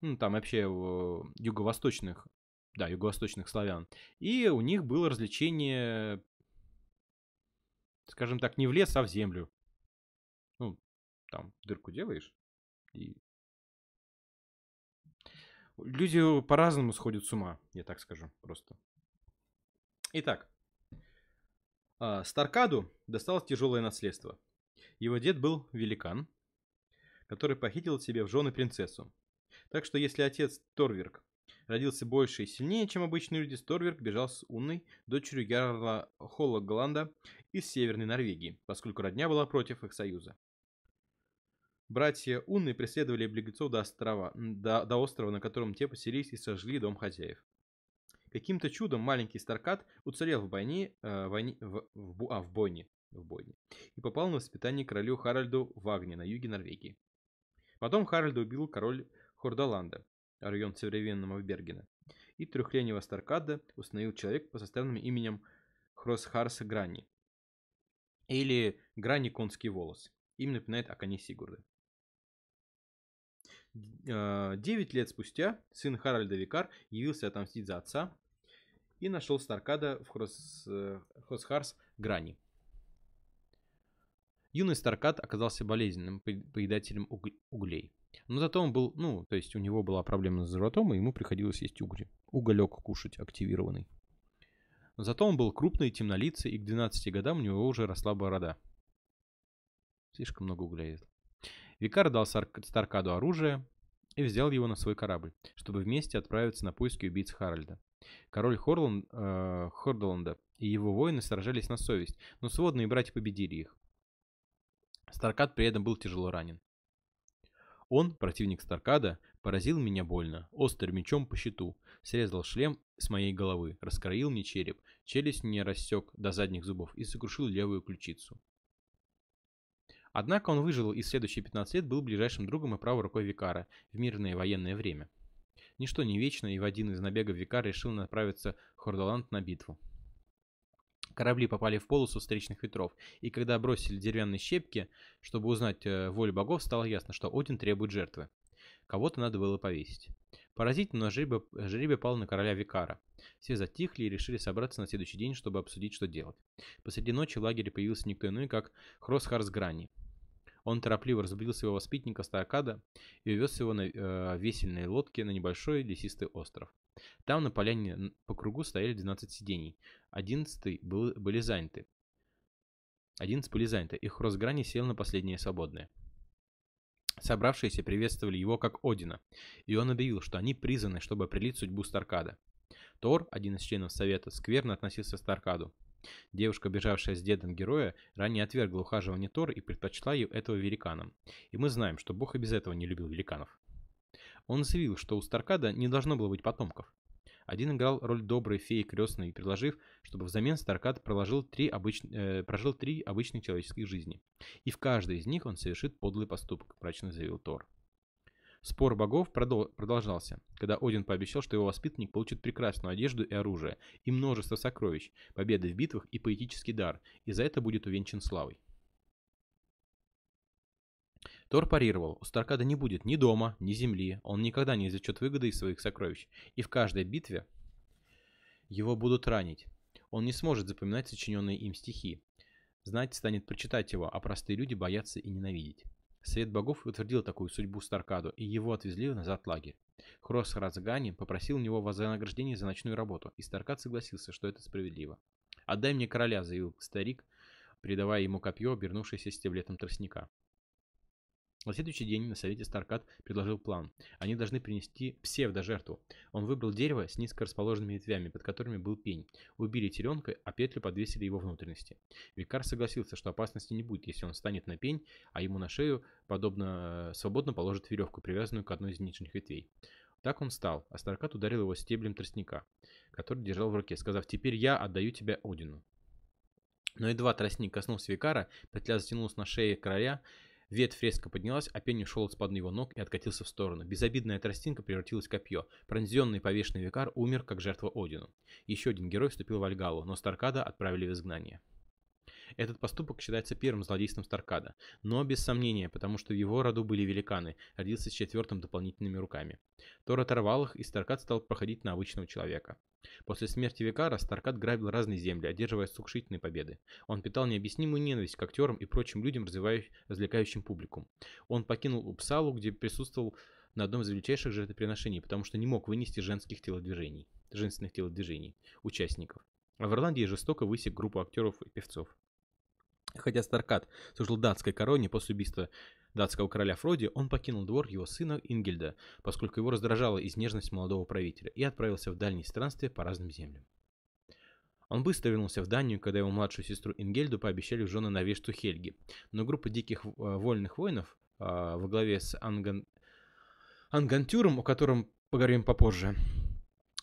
ну, там вообще юго-восточных, да, юго-восточных славян. И у них было развлечение, скажем так, не в лес, а в землю. Ну, там дырку делаешь и... Люди по-разному сходят с ума, я так скажу просто. Итак, Старкаду досталось тяжелое наследство. Его дед был великан, который похитил себе в жены принцессу. Так что если отец Торверк родился больше и сильнее, чем обычные люди, Торверк бежал с Унной, дочерью Ярла Холла из Северной Норвегии, поскольку родня была против их союза. Братья Унны преследовали беглецов до, острова, до, до острова, на котором те поселились и сожгли дом хозяев. Каким-то чудом маленький Старкат уцелел в бойне, э, войне в, в, а, в бойне, в бойне и попал на воспитание королю Харальду Вагне на юге Норвегии. Потом Харальда убил король Хордоланда, район современного Бергена, и трехлетнего Старкада установил человек по составным именем Хросхарса Грани, или Грани Конский Волос. Им напоминает о коне Сигурда. Э, девять лет спустя сын Харальда Викар явился отомстить за отца и нашел Старкада в Хрос... Э, Хосхарс Грани. Юный Старкад оказался болезненным поедателем углей. Но зато он был, ну, то есть у него была проблема с животом, и ему приходилось есть угри. Уголек кушать активированный. Но зато он был крупный, темнолицый, и к 12 годам у него уже росла борода. Слишком много угля ел. Викар дал Старкаду оружие и взял его на свой корабль, чтобы вместе отправиться на поиски убийц Харальда. Король Хорланд, э, Хордоланда и его воины сражались на совесть, но сводные братья победили их. Старкад при этом был тяжело ранен. Он, противник Старкада, поразил меня больно, острым мечом по щиту, срезал шлем с моей головы, раскроил мне череп, челюсть мне рассек до задних зубов и сокрушил левую ключицу. Однако он выжил и следующие 15 лет был ближайшим другом и правой рукой Викара в мирное военное время. Ничто не вечно, и в один из набегов Викар решил направиться в Хордоланд на битву. Корабли попали в полосу встречных ветров, и когда бросили деревянные щепки, чтобы узнать э, волю богов, стало ясно, что Один требует жертвы. Кого-то надо было повесить. Поразительно, но жребий, жребий пал на короля Викара. Все затихли и решили собраться на следующий день, чтобы обсудить, что делать. Посреди ночи в лагере появился никто иной, как Хросхарс Грани. Он торопливо разбудил своего воспитанника Старкада и увез его на э, весельной лодке на небольшой лесистый остров. Там на поляне по кругу стояли 12 сидений. 11 был, были заняты. 11 были заняты, и Хросграни сел на последнее свободное. Собравшиеся приветствовали его как Одина, и он объявил, что они призваны, чтобы определить судьбу Старкада. Тор, один из членов Совета, скверно относился к Старкаду. Девушка, бежавшая с дедом героя, ранее отвергла ухаживание Тора и предпочла этого великанам. И мы знаем, что бог и без этого не любил великанов. Он заявил, что у Старкада не должно было быть потомков. Один играл роль доброй феи крестной, предложив, чтобы взамен Старкад проложил три обыч... э, прожил три обычных человеческих жизни. И в каждой из них он совершит подлый поступок, мрачно заявил Тор. Спор богов продолжался, когда Один пообещал, что его воспитанник получит прекрасную одежду и оружие, и множество сокровищ, победы в битвах и поэтический дар, и за это будет увенчан славой. Тор парировал, у Старкада не будет ни дома, ни земли, он никогда не извлечет выгоды из своих сокровищ, и в каждой битве его будут ранить. Он не сможет запоминать сочиненные им стихи. Знать станет прочитать его, а простые люди боятся и ненавидеть. Совет богов утвердил такую судьбу Старкаду, и его отвезли назад в лагерь. Хрос Разгани попросил у него вознаграждение за ночную работу, и Старкад согласился, что это справедливо. «Отдай мне короля», — заявил старик, передавая ему копье, обернувшееся стеблетом тростника. На следующий день на совете Старкат предложил план. Они должны принести псевдо-жертву. Он выбрал дерево с низко расположенными ветвями, под которыми был пень. Убили теленка, а петлю подвесили его внутренности. Викар согласился, что опасности не будет, если он встанет на пень, а ему на шею подобно э, свободно положит веревку, привязанную к одной из нижних ветвей. Так он встал, а Старкат ударил его стеблем тростника, который держал в руке, сказав «Теперь я отдаю тебя Одину». Но едва тростник коснулся Викара, петля затянулась на шее короля, Ветвь резко поднялась, а пень ушел из-под его ног и откатился в сторону. Безобидная тростинка превратилась в копье. Пронзенный повешенный викар умер, как жертва Одину. Еще один герой вступил в Альгалу, но Старкада отправили в изгнание. Этот поступок считается первым злодейством Старкада, но без сомнения, потому что в его роду были великаны, родился с четвертым дополнительными руками. Тор оторвал их, и Старкад стал проходить на обычного человека. После смерти Викара Старкад грабил разные земли, одерживая сокрушительные победы. Он питал необъяснимую ненависть к актерам и прочим людям, развлекающим публику. Он покинул Упсалу, где присутствовал на одном из величайших жертвоприношений, потому что не мог вынести женских телодвижений, женственных телодвижений участников. А в Ирландии жестоко высек группу актеров и певцов. Хотя Старкат служил датской короне после убийства датского короля Фроди, он покинул двор его сына Ингельда, поскольку его раздражала изнежность молодого правителя, и отправился в дальние странствия по разным землям. Он быстро вернулся в Данию, когда его младшую сестру Ингельду пообещали в жены навешту Хельги. Но группа диких э, вольных воинов э, во главе с Анган... Ангантюром, о котором поговорим попозже,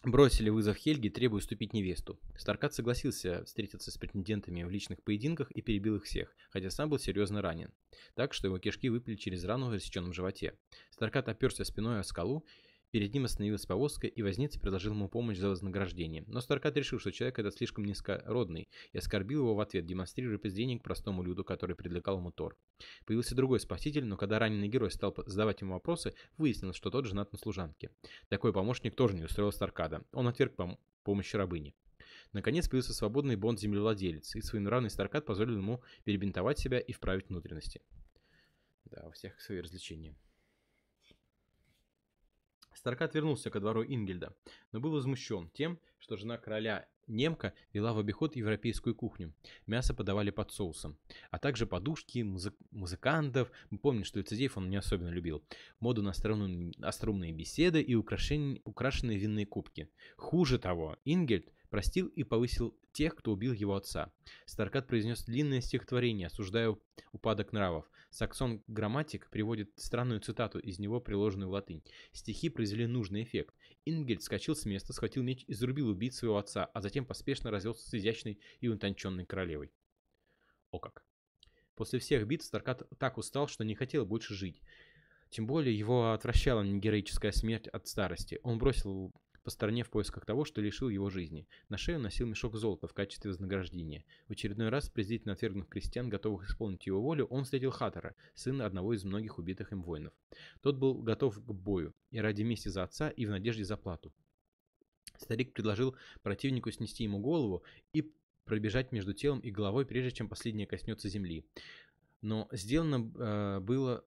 бросили вызов Хельге, требуя уступить невесту. Старкат согласился встретиться с претендентами в личных поединках и перебил их всех, хотя сам был серьезно ранен. Так что его кишки выпали через рану в рассеченном животе. Старкат оперся спиной о скалу Перед ним остановилась повозка, и возница предложил ему помощь за вознаграждение. Но Старкат решил, что человек этот слишком низкородный, и оскорбил его в ответ, демонстрируя презрение к простому люду, который предлагал ему Тор. Появился другой спаситель, но когда раненый герой стал задавать ему вопросы, выяснилось, что тот женат на служанке. Такой помощник тоже не устроил Старкада. Он отверг пом помощь рабыни. Наконец появился свободный бонд-землевладелец, и своенравный Старкад позволил ему перебинтовать себя и вправить внутренности. Да, у всех свои развлечения. Старкат вернулся ко двору Ингельда, но был возмущен тем, что жена короля немка вела в обиход европейскую кухню. Мясо подавали под соусом, а также подушки, музы музыкантов. Мы помним, что лицедеев он не особенно любил. Моду на остроумные беседы и украшенные винные кубки. Хуже того, Ингельд простил и повысил тех, кто убил его отца. Старкат произнес длинное стихотворение, осуждая упадок нравов. Саксон Грамматик приводит странную цитату из него, приложенную в латынь. Стихи произвели нужный эффект. Ингельд скачал с места, схватил меч и зарубил убить своего отца, а затем поспешно развелся с изящной и утонченной королевой. О как. После всех битв Старкат так устал, что не хотел больше жить. Тем более его отвращала негероическая смерть от старости. Он бросил по стороне в поисках того, что лишил его жизни. На шею носил мешок золота в качестве вознаграждения. В очередной раз, презрительно отвергнув крестьян, готовых исполнить его волю, он встретил Хаттера, сына одного из многих убитых им воинов. Тот был готов к бою, и ради мести за отца, и в надежде за плату. Старик предложил противнику снести ему голову и пробежать между телом и головой, прежде чем последняя коснется земли. Но сделано э, было,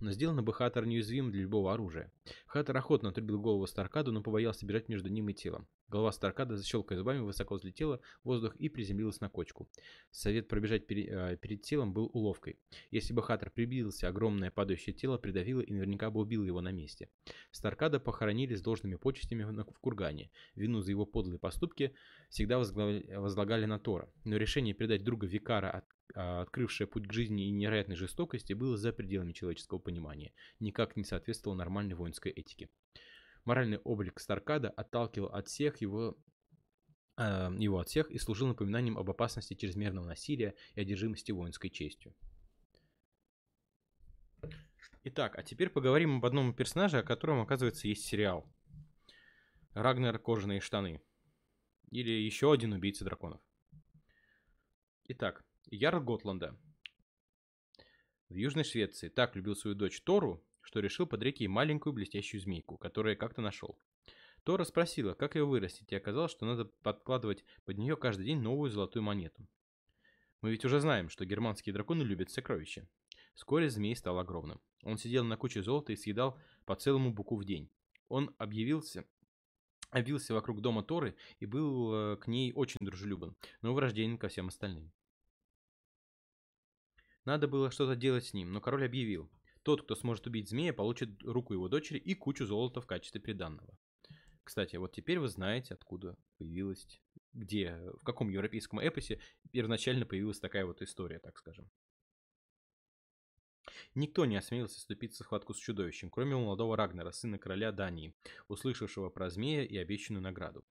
но сделано бы Хаттер неуязвим для любого оружия. Хаттер охотно отрубил голову Старкаду, но побоялся бежать между ним и телом. Голова Старкада, защелкая зубами, высоко взлетела в воздух и приземлилась на кочку. Совет пробежать пере, э, перед телом был уловкой. Если бы Хаттер приблизился, огромное падающее тело придавило и наверняка бы убило его на месте. Старкада похоронили с должными почестями в, кургане. Вину за его подлые поступки всегда возлагали на Тора. Но решение передать друга Викара от а, открывшее путь к жизни и невероятной жестокости, было за пределами человеческого понимания, никак не соответствовало нормальной воинской этике. Моральный облик Старкада отталкивал от всех его а, его от всех и служил напоминанием об опасности чрезмерного насилия и одержимости воинской честью. Итак, а теперь поговорим об одном персонаже, о котором, оказывается, есть сериал. Рагнер Кожаные штаны. Или еще один убийца драконов. Итак, Ярл Готланда. В Южной Швеции так любил свою дочь Тору, что решил подарить ей маленькую блестящую змейку, которую как-то нашел. Тора спросила, как ее вырастить, и оказалось, что надо подкладывать под нее каждый день новую золотую монету. Мы ведь уже знаем, что германские драконы любят сокровища. Вскоре змей стал огромным. Он сидел на куче золота и съедал по целому буку в день. Он объявился обвился вокруг дома Торы и был э, к ней очень дружелюбен, но враждебен ко всем остальным. Надо было что-то делать с ним, но король объявил, тот, кто сможет убить змея, получит руку его дочери и кучу золота в качестве приданного. Кстати, вот теперь вы знаете, откуда появилась, где, в каком европейском эпосе первоначально появилась такая вот история, так скажем. Никто не осмелился вступиться в схватку с чудовищем, кроме молодого Рагнера, сына короля Дании, услышавшего про змея и обещанную награду.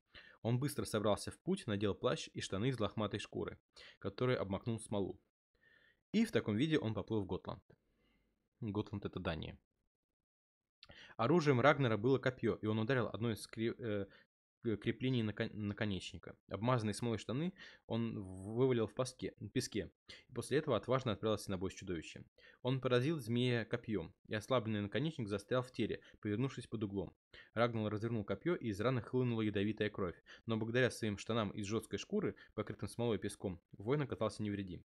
Он быстро собрался в путь, надел плащ и штаны из лохматой шкуры, который обмакнул в смолу. И в таком виде он поплыл в Готланд. Готланд это Дания. Оружием Рагнера было копье, и он ударил одно из э, креплений наконечника. Обмазанные смолой штаны он вывалил в паске, песке, и после этого отважно отправился на бой с чудовищем. Он поразил змея копьем, и ослабленный наконечник застрял в теле, повернувшись под углом. Рагнал развернул копье, и из раны хлынула ядовитая кровь, но благодаря своим штанам из жесткой шкуры, покрытым смолой и песком, воин оказался невредим.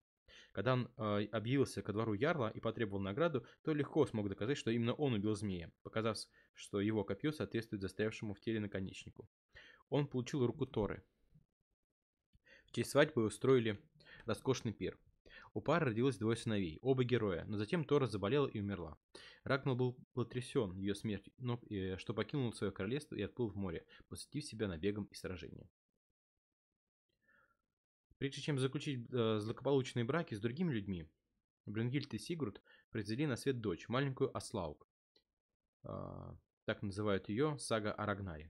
Когда он э, объявился ко двору Ярла и потребовал награду, то легко смог доказать, что именно он убил змея, показав, что его копье соответствует застрявшему в теле наконечнику. Он получил руку Торы. В честь свадьбы устроили роскошный пир. У пары родилось двое сыновей, оба героя, но затем Тора заболела и умерла. Рагнал был потрясен ее смертью, но, э, что покинул свое королевство и отплыл в море, посвятив себя набегам и сражениям. Прежде чем заключить э, злополучные браки с другими людьми, Бренгильд и Сигурд произвели на свет дочь, маленькую Аслаук. Э, так называют ее сага о Рагнаре.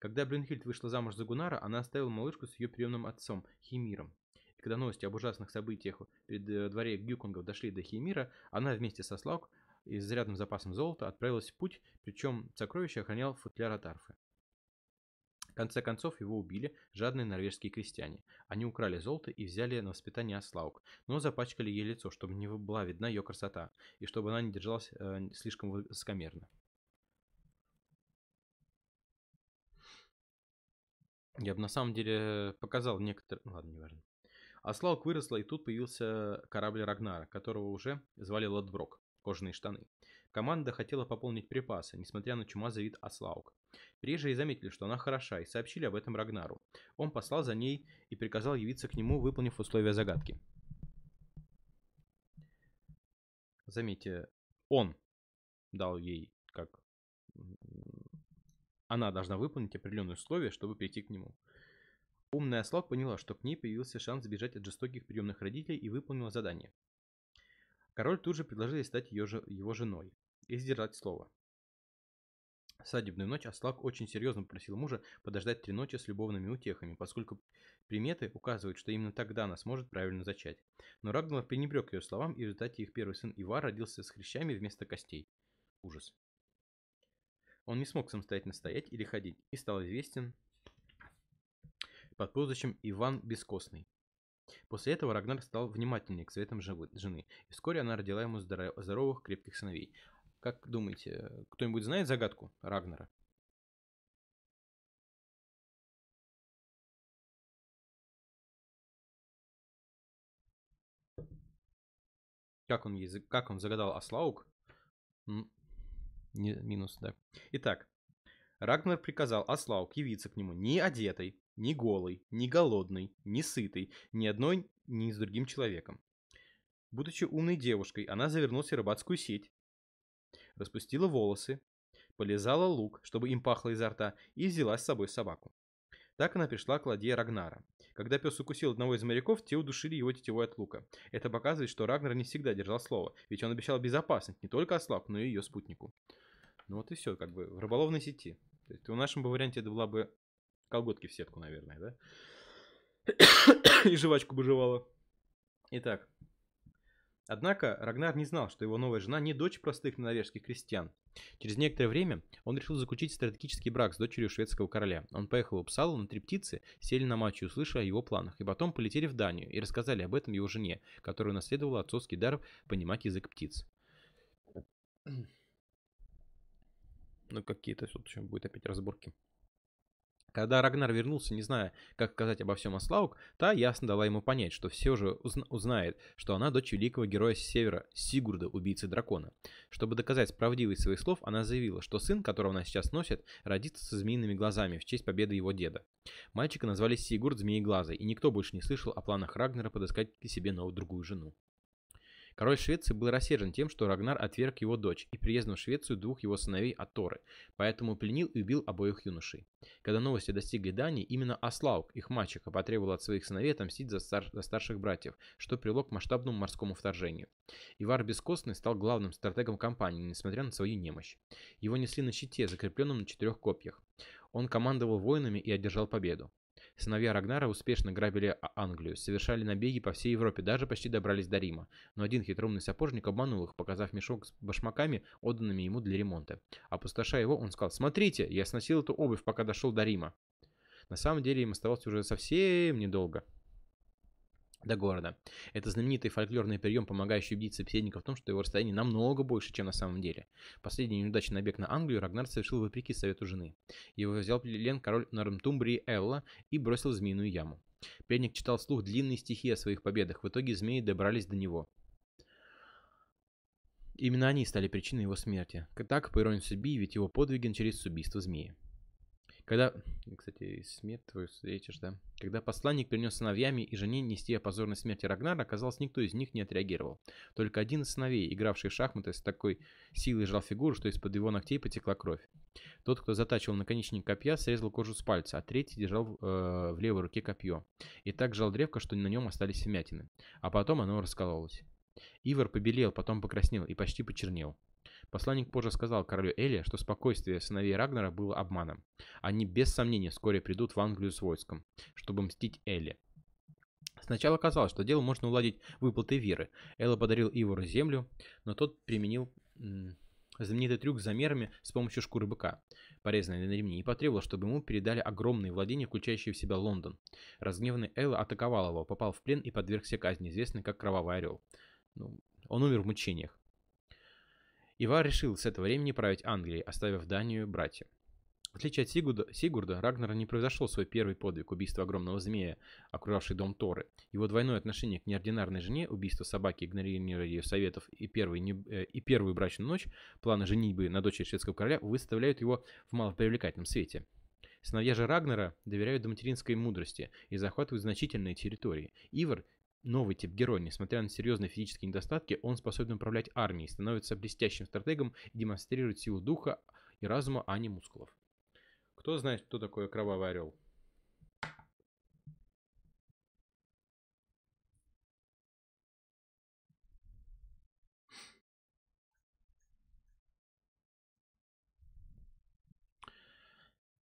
Когда Брюнхильд вышла замуж за Гунара, она оставила малышку с ее приемным отцом, Химиром. И когда новости об ужасных событиях перед э, дворе Гюкунгов дошли до Химира, она вместе со Слаук и с зарядным запасом золота отправилась в путь, причем сокровище охранял футляр от арфы. Конце концов его убили жадные норвежские крестьяне. Они украли золото и взяли на воспитание Аслаук, но запачкали ей лицо, чтобы не была видна ее красота, и чтобы она не держалась э, слишком высокомерно. Я бы на самом деле показал некоторые... Ну, ладно, не важно. Выросла, и тут появился корабль Рагнара, которого уже звали Лотброк, кожаные штаны. Команда хотела пополнить припасы, несмотря на чумазый вид Аслаук. Приезжие заметили, что она хороша, и сообщили об этом Рагнару. Он послал за ней и приказал явиться к нему, выполнив условия загадки. Заметьте, он дал ей как она должна выполнить определенные условия, чтобы прийти к нему. Умная Слог поняла, что к ней появился шанс сбежать от жестоких приемных родителей и выполнила задание. Король тут же предложил ей стать ее его женой и сдержать слово. В свадебную ночь Аслак очень серьезно попросил мужа подождать три ночи с любовными утехами, поскольку приметы указывают, что именно тогда она сможет правильно зачать. Но Рагнар пренебрег ее словам, и в результате их первый сын Ивар родился с хрящами вместо костей. Ужас. Он не смог самостоятельно стоять или ходить и стал известен под прозвищем Иван Бескостный. После этого Рагнар стал внимательнее к советам жены, и вскоре она родила ему здоровых, крепких сыновей. Как думаете, кто-нибудь знает загадку Рагнара? Как он, как он загадал Аслаук? Не, минус, да. Итак, Рагнар приказал Аслаук явиться к нему ни одетой, ни голой, ни голодной, ни сытой, ни одной, ни с другим человеком. Будучи умной девушкой, она завернулась в рыбацкую сеть, распустила волосы, полезала лук, чтобы им пахло изо рта, и взяла с собой собаку. Так она пришла к ладье Рагнара. Когда пес укусил одного из моряков, те удушили его тетивой от лука. Это показывает, что Рагнар не всегда держал слово, ведь он обещал безопасность не только Аслав, но и ее спутнику. Ну вот и все, как бы в рыболовной сети. То есть в нашем бы варианте это была бы колготки в сетку, наверное, да? И жвачку бы жевала. Итак. Однако Рагнар не знал, что его новая жена не дочь простых норвежских крестьян. Через некоторое время он решил заключить стратегический брак с дочерью шведского короля. Он поехал в Упсалу на три птицы, сели на матч и услышали о его планах, и потом полетели в Данию и рассказали об этом его жене, которая унаследовала отцовский дар понимать язык птиц. Ну, какие-то тут будет опять разборки. Когда Рагнар вернулся, не зная, как сказать обо всем Аслаук, та ясно дала ему понять, что все же узна- узнает, что она дочь великого героя севера, Сигурда, убийцы дракона. Чтобы доказать правдивость своих слов, она заявила, что сын, которого она сейчас носит, родится со змеиными глазами в честь победы его деда. Мальчика назвали Сигурд Змееглазый, и никто больше не слышал о планах Рагнара подыскать себе новую другую жену. Король Швеции был рассержен тем, что Рагнар отверг его дочь и приездом в Швецию двух его сыновей Аторы, поэтому пленил и убил обоих юношей. Когда новости достигли Дании, именно Аслаук, их мальчика, потребовал от своих сыновей отомстить за, стар за старших братьев, что привело к масштабному морскому вторжению. Ивар Бескостный стал главным стратегом кампании, несмотря на свою немощь. Его несли на щите, закрепленном на четырех копьях. Он командовал воинами и одержал победу. Сыновья Рагнара успешно грабили а-, Англию, совершали набеги по всей Европе, даже почти добрались до Рима. Но один хитроумный сапожник обманул их, показав мешок с башмаками, отданными ему для ремонта. Опустошая его, он сказал, «Смотрите, я сносил эту обувь, пока дошел до Рима». На самом деле им оставалось уже совсем недолго до города. Это знаменитый фольклорный прием, помогающий убить собеседника в том, что его расстояние намного больше, чем на самом деле. Последний неудачный набег на Англию Рагнар совершил вопреки совету жены. Его взял плен король Нормтумбрии Элла и бросил змеиную яму. Пленник читал вслух длинные стихи о своих победах. В итоге змеи добрались до него. Именно они стали причиной его смерти. Так, по иронии судьбы, ведь его подвиги начались с убийства змеи. Когда, кстати, смерть твою встретишь, да? Когда посланник принес сыновьями и жене нести о позорной смерти Рагнара, оказалось, никто из них не отреагировал. Только один из сыновей, игравший в шахматы, с такой силой жал фигуру, что из-под его ногтей потекла кровь. Тот, кто затачивал наконечник копья, срезал кожу с пальца, а третий держал э, в левой руке копье. И так жал древко, что на нем остались вмятины. А потом оно раскололось. Ивар побелел, потом покраснел и почти почернел. Посланник позже сказал королю Эли, что спокойствие сыновей Рагнара было обманом. Они без сомнения вскоре придут в Англию с войском, чтобы мстить Эли. Сначала казалось, что дело можно уладить выплатой веры. Элла подарил Ивору землю, но тот применил знаменитый трюк с замерами с помощью шкуры быка, порезанной на ремни, и потребовал, чтобы ему передали огромные владения, включающие в себя Лондон. Разгневанный Элла атаковал его, попал в плен и подвергся казни, известной как Кровавый Орел. Ну, он умер в мучениях. Ивар решил с этого времени править Англией, оставив Данию братьям. В отличие от Сигурда, Сигурда, Рагнар не произошел свой первый подвиг убийства огромного змея, окружавший дом Торы. Его двойное отношение к неординарной жене, убийство собаки, игнорирование ее советов и, первый, э, и первую брачную ночь, планы женитьбы на дочери шведского короля выставляют его в малопривлекательном свете. Сыновья же Рагнара доверяют до материнской мудрости и захватывают значительные территории. Ивар новый тип героя. Несмотря на серьезные физические недостатки, он способен управлять армией, становится блестящим стратегом и демонстрирует силу духа и разума, а не мускулов. Кто знает, кто такой Кровавый Орел?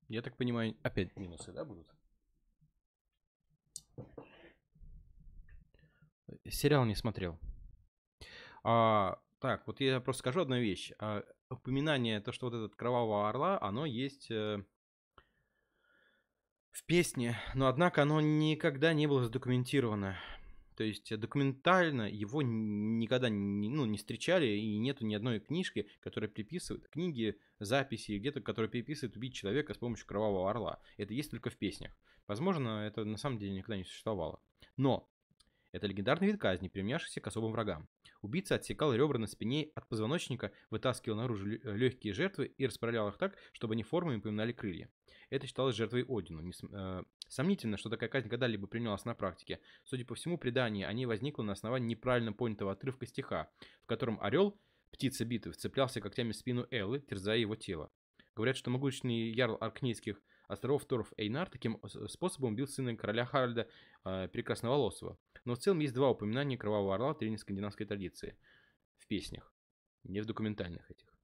Я так понимаю, опять минусы, да, будут? Сериал не смотрел. А, так, вот я просто скажу одну вещь. А, упоминание, то, что вот этот Кровавого Орла, оно есть э, в песне, но однако оно никогда не было задокументировано. То есть документально его никогда не, ну, не встречали, и нету ни одной книжки, которая приписывает, книги, записи, где-то, которая приписывает убить человека с помощью кровавого орла. Это есть только в песнях. Возможно, это на самом деле никогда не существовало. Но это легендарный вид казни, применявшийся к особым врагам. Убийца отсекал ребра на спине от позвоночника, вытаскивал наружу легкие жертвы и расправлял их так, чтобы они формами напоминали крылья. Это считалось жертвой Одину. Не, э, сомнительно, что такая казнь когда-либо применялась на практике. Судя по всему, предание о ней возникло на основании неправильно понятого отрывка стиха, в котором орел, птица битвы, вцеплялся когтями в спину Эллы, терзая его тело. Говорят, что могучный ярл Аркнейских островов Торов Эйнар таким способом убил сына короля Харальда э, Прекрасноволосого. Но в целом есть два упоминания Кровавого Орла в древней скандинавской традиции. В песнях. Не в документальных этих.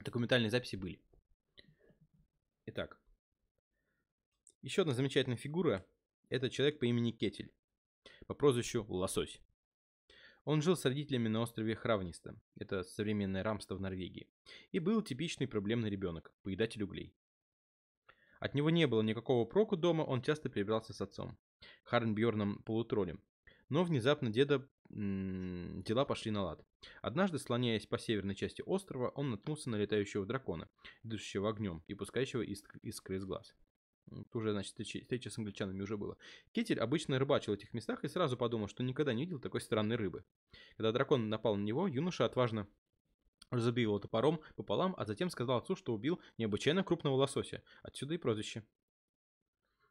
Документальные записи были. Итак. Еще одна замечательная фигура. Это человек по имени Кетель. По прозвищу Лосось. Он жил с родителями на острове Хравниста, это современное рамство в Норвегии, и был типичный проблемный ребенок, поедатель углей. От него не было никакого проку дома, он часто перебирался с отцом, Харнбьорном полутролем. Но внезапно деда дела пошли на лад. Однажды, слоняясь по северной части острова, он наткнулся на летающего дракона, дышащего огнем и пускающего искры из глаз. Это уже, значит, встреча, с англичанами уже было. Кетель обычно рыбачил в этих местах и сразу подумал, что никогда не видел такой странной рыбы. Когда дракон напал на него, юноша отважно забил его топором пополам, а затем сказал отцу, что убил необычайно крупного лосося. Отсюда и прозвище.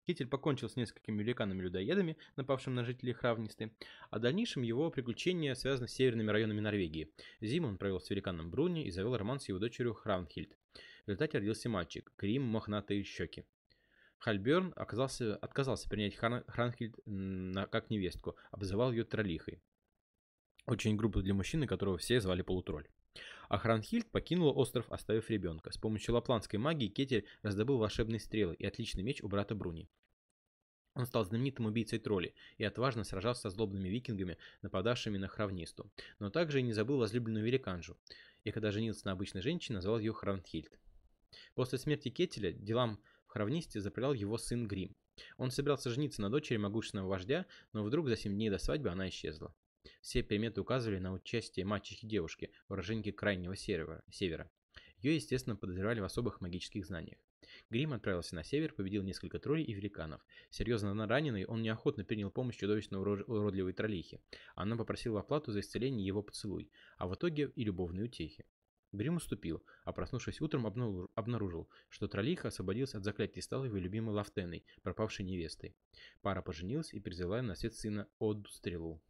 Китель покончил с несколькими великанами-людоедами, напавшими на жителей Хравнисты, а дальнейшем его приключения связаны с северными районами Норвегии. Зиму он провел с великаном Бруни и завел роман с его дочерью Хравнхильд. В результате родился мальчик, Крим Мохнатые щеки. Хальберн оказался, отказался принять Хранхильд как невестку, обзывал ее троллихой. Очень грубо для мужчины, которого все звали полутролль. А Хранхильд покинула остров, оставив ребенка. С помощью лапландской магии Кетель раздобыл волшебные стрелы и отличный меч у брата Бруни. Он стал знаменитым убийцей троллей и отважно сражался с злобными викингами, нападавшими на Хравнисту, но также и не забыл возлюбленную великанжу, и когда женился на обычной женщине, назвал ее Хранхильд. После смерти Кетеля делам в Хравнисте заправлял его сын Грим. Он собирался жениться на дочери могущественного вождя, но вдруг за 7 дней до свадьбы она исчезла. Все приметы указывали на участие мачехи девушки, уроженки крайнего севера. Ее, естественно, подозревали в особых магических знаниях. Грим отправился на север, победил несколько троллей и великанов. Серьезно раненый, он неохотно принял помощь чудовищно уродливой троллихи. Она попросила оплату за исцеление его поцелуй, а в итоге и любовные утехи. Грим уступил, а проснувшись утром обнаружил, что Тролиха освободился от заклятия и стал его любимой Лафтеной, пропавшей невестой. Пара поженилась и призвала на свет сына Одду Стрелу.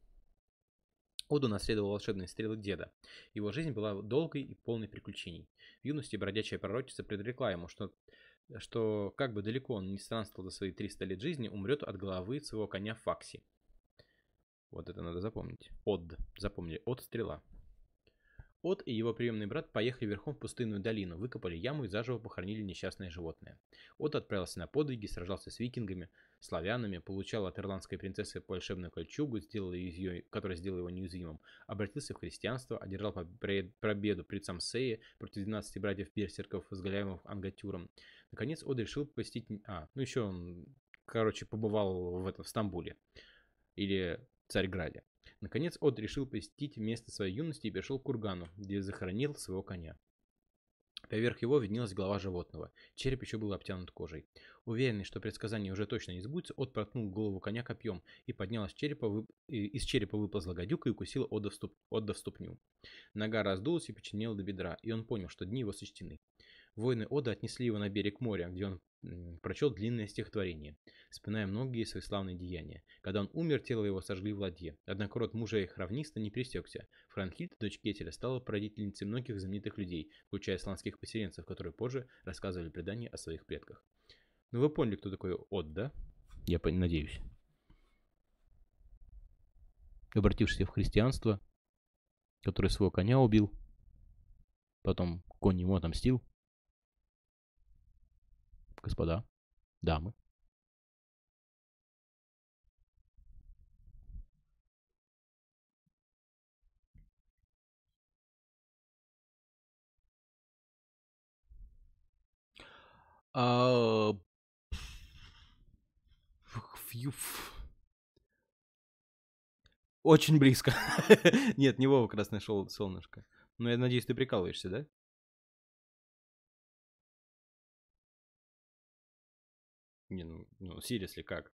Оду наследовал волшебные стрелы деда. Его жизнь была долгой и полной приключений. В юности бродячая пророчица предрекла ему, что, что как бы далеко он не странствовал за свои 300 лет жизни, умрет от головы своего коня Факси. Вот это надо запомнить. Од. Запомнили. Од стрела. От и его приемный брат поехали верхом в пустынную долину, выкопали яму и заживо похоронили несчастное животное. От отправился на подвиги, сражался с викингами, славянами, получал от ирландской принцессы волшебную кольчугу, сделал ее, которая сделала его неуязвимым, обратился в христианство, одержал победу пред Самсея против 12 братьев-берсерков с Галяемым Ангатюром. Наконец Од решил посетить... А, ну еще он, короче, побывал в, этом, в Стамбуле. Или Царьграде. Наконец Од решил посетить место своей юности и пришел к кургану, где захоронил своего коня. Поверх его виднелась голова животного. Череп еще был обтянут кожей. Уверенный, что предсказание уже точно не сбудется, Од проткнул голову коня копьем и поднял из черепа, вып... из черепа выползла гадюка и укусила Ода в, ступ... Отда в ступню. Нога раздулась и починела до бедра, и он понял, что дни его сочтены. Воины Ода отнесли его на берег моря, где он прочел длинное стихотворение, вспоминая многие свои славные деяния. Когда он умер, тело его сожгли в ладье. Однако род мужа их равниста не пресекся. Франхильд, дочь Кетеля, стала породительницей многих знаменитых людей, включая сланских поселенцев, которые позже рассказывали предания о своих предках. Ну вы поняли, кто такой Од, да? Я надеюсь. Обратившийся в христианство, который своего коня убил, потом конь ему отомстил, господа, дамы. А... Очень близко. Нет, не Вова Красное Солнышко. Но я надеюсь, ты прикалываешься, да? Не, ну, ну, seriously, как?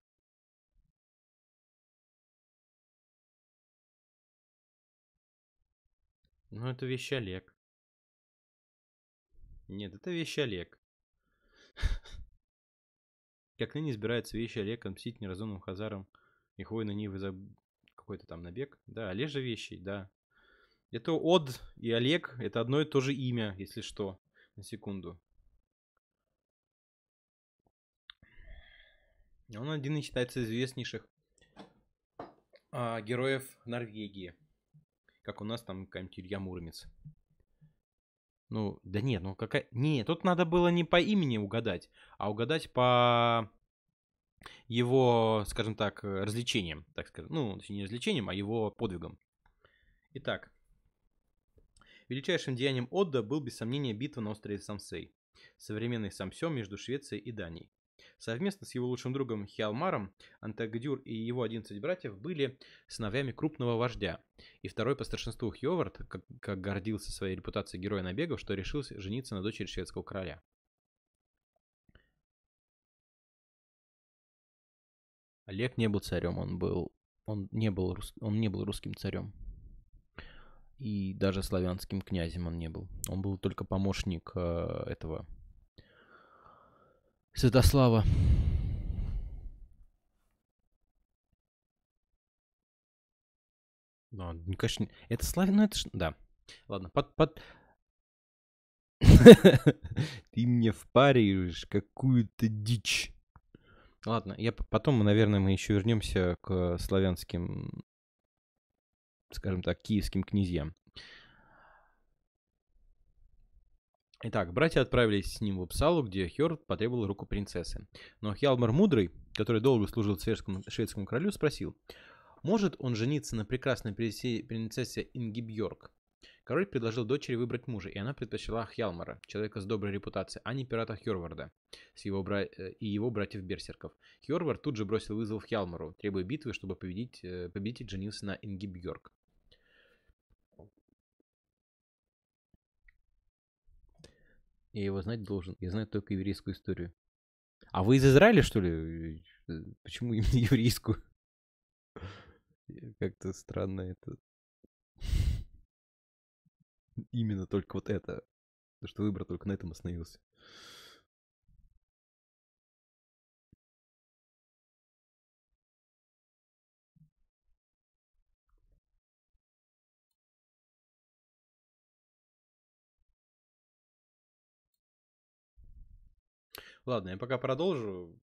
Ну, это вещь Олег. Нет, это вещь Олег. Как ныне избирается вещи Олег отмстить неразумным хазарам их воина Нивы за какой-то там набег. Да, Олежа вещей, да. Это Од и Олег, это одно и то же имя, если что. На секунду. Он один из считается известнейших а, героев Норвегии. Как у нас там какая-нибудь Илья Муромец. Ну, да нет, ну какая... Не, тут надо было не по имени угадать, а угадать по его, скажем так, развлечениям, так сказать. Ну, точнее, не развлечениям, а его подвигам. Итак, величайшим деянием Отда был, без сомнения, битва на острове Самсей, современный Самсё между Швецией и Данией. Совместно с его лучшим другом Хиалмаром Антагдюр и его 11 братьев были сыновьями крупного вождя. И второй по старшинству Хьовард, как, как гордился своей репутацией героя набегов, что решил жениться на дочери шведского короля. Олег не был царем, он был, он не был, рус- он не был русским царем. И даже славянским князем он не был. Он был только помощник э, этого Святослава. Ну, он, конечно, не- это славян, ну это ж, да. Ладно, под, под... Ты мне впариваешь какую-то дичь. Ладно, я потом, наверное, мы еще вернемся к славянским, скажем так, киевским князьям. Итак, братья отправились с ним в Упсалу, где Хёрд потребовал руку принцессы. Но Хьялмар Мудрый, который долго служил шведскому, шведскому королю, спросил, может он жениться на прекрасной принцессе Ингибьорг? Король предложил дочери выбрать мужа, и она предпочла Хьялмара, человека с доброй репутацией, а не пирата Хьорварда с его бра- э, и его братьев-берсерков. Хьорвард тут же бросил вызов Хьялмару, требуя битвы, чтобы победить, э, победитель женился на Ингибьорг. Я его знать должен. Я знаю только еврейскую историю. А вы из Израиля, что ли? Э, Почему именно еврейскую? Как-то странно это. Именно только вот это. Потому что выбор только на этом остановился. Ладно, я пока продолжу.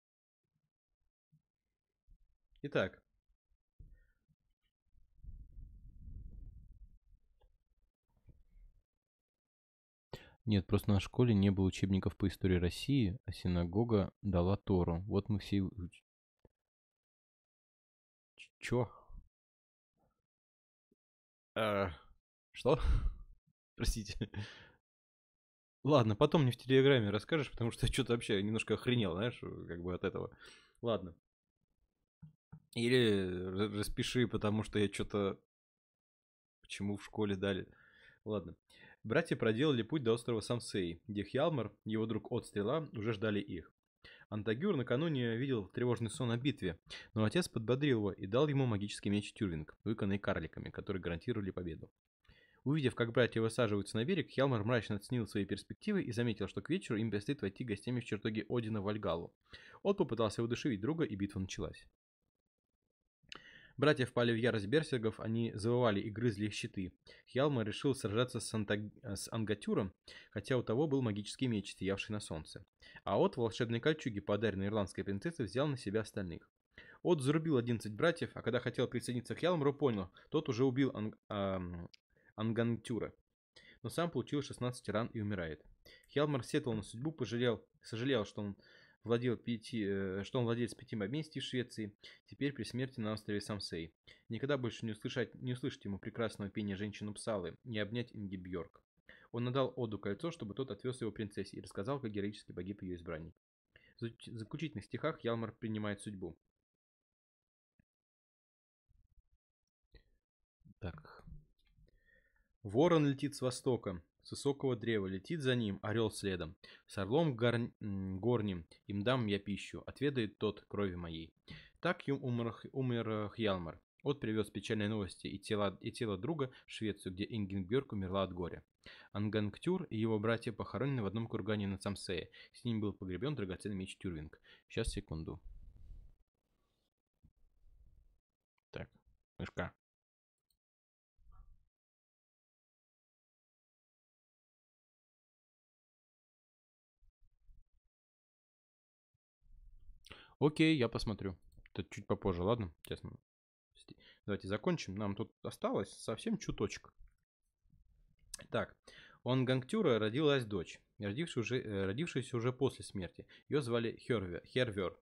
Итак. Нет, просто на школе не было учебников по истории России, а синагога дала Тору. Вот мы все... Чё? А, Что? Простите. Ладно, потом мне в Телеграме расскажешь, потому что я что-то вообще немножко охренел, знаешь, как бы от этого. Ладно. Или ра- распиши, потому что я что-то... Почему в школе дали? Ладно. Братья проделали путь до острова Самсей, где Хьялмар его друг От Стрела уже ждали их. Антагюр накануне видел тревожный сон о битве, но отец подбодрил его и дал ему магический меч Тюрвинг, выкованный карликами, которые гарантировали победу. Увидев, как братья высаживаются на берег, Хьялмар мрачно оценил свои перспективы и заметил, что к вечеру им предстоит войти гостями в чертоги Одина в Вальгалу. От попытался удушевить друга, и битва началась. Братья впали в ярость берсергов, они завывали и грызли их щиты. Хьялмар решил сражаться с, Антаг- с Ангатюром, хотя у того был магический меч, сиявший на солнце. А от волшебной кольчуги, подаренной ирландской принцессе, взял на себя остальных. От зарубил 11 братьев, а когда хотел присоединиться к Хьялмару, понял, тот уже убил Анг- Ангантюра. Но сам получил 16 ран и умирает. Хьялмар сетовал на судьбу, пожалел, сожалел, что он владел пяти, э, что он владелец пяти поместий в Швеции, теперь при смерти на острове Самсей. Никогда больше не услышать, не услышать ему прекрасного пения женщины Псалы, не обнять Инги Бьорк. Он надал Оду кольцо, чтобы тот отвез его принцессе и рассказал, как героически погиб ее избранник. В заключ- заключительных стихах Ялмар принимает судьбу. Так. Ворон летит с востока, с высокого древа, летит за ним, орел следом. С орлом гор... горним им дам я пищу, отведает тот крови моей. Так ю- умер, умер э, Хьялмар. От привез печальные новости и тело, и тело друга в Швецию, где Ингенберг умерла от горя. Ангангтюр и его братья похоронены в одном кургане на Самсее. С ним был погребен драгоценный меч Тюрвинг. Сейчас, секунду. Так, мышка. Окей, я посмотрю. Это чуть попозже, ладно? Честно. Давайте закончим. Нам тут осталось совсем чуточек. Так, у Ангангтюра родилась дочь, родившаяся уже, э, родившаяся уже после смерти. Ее звали Хервер. Хервер.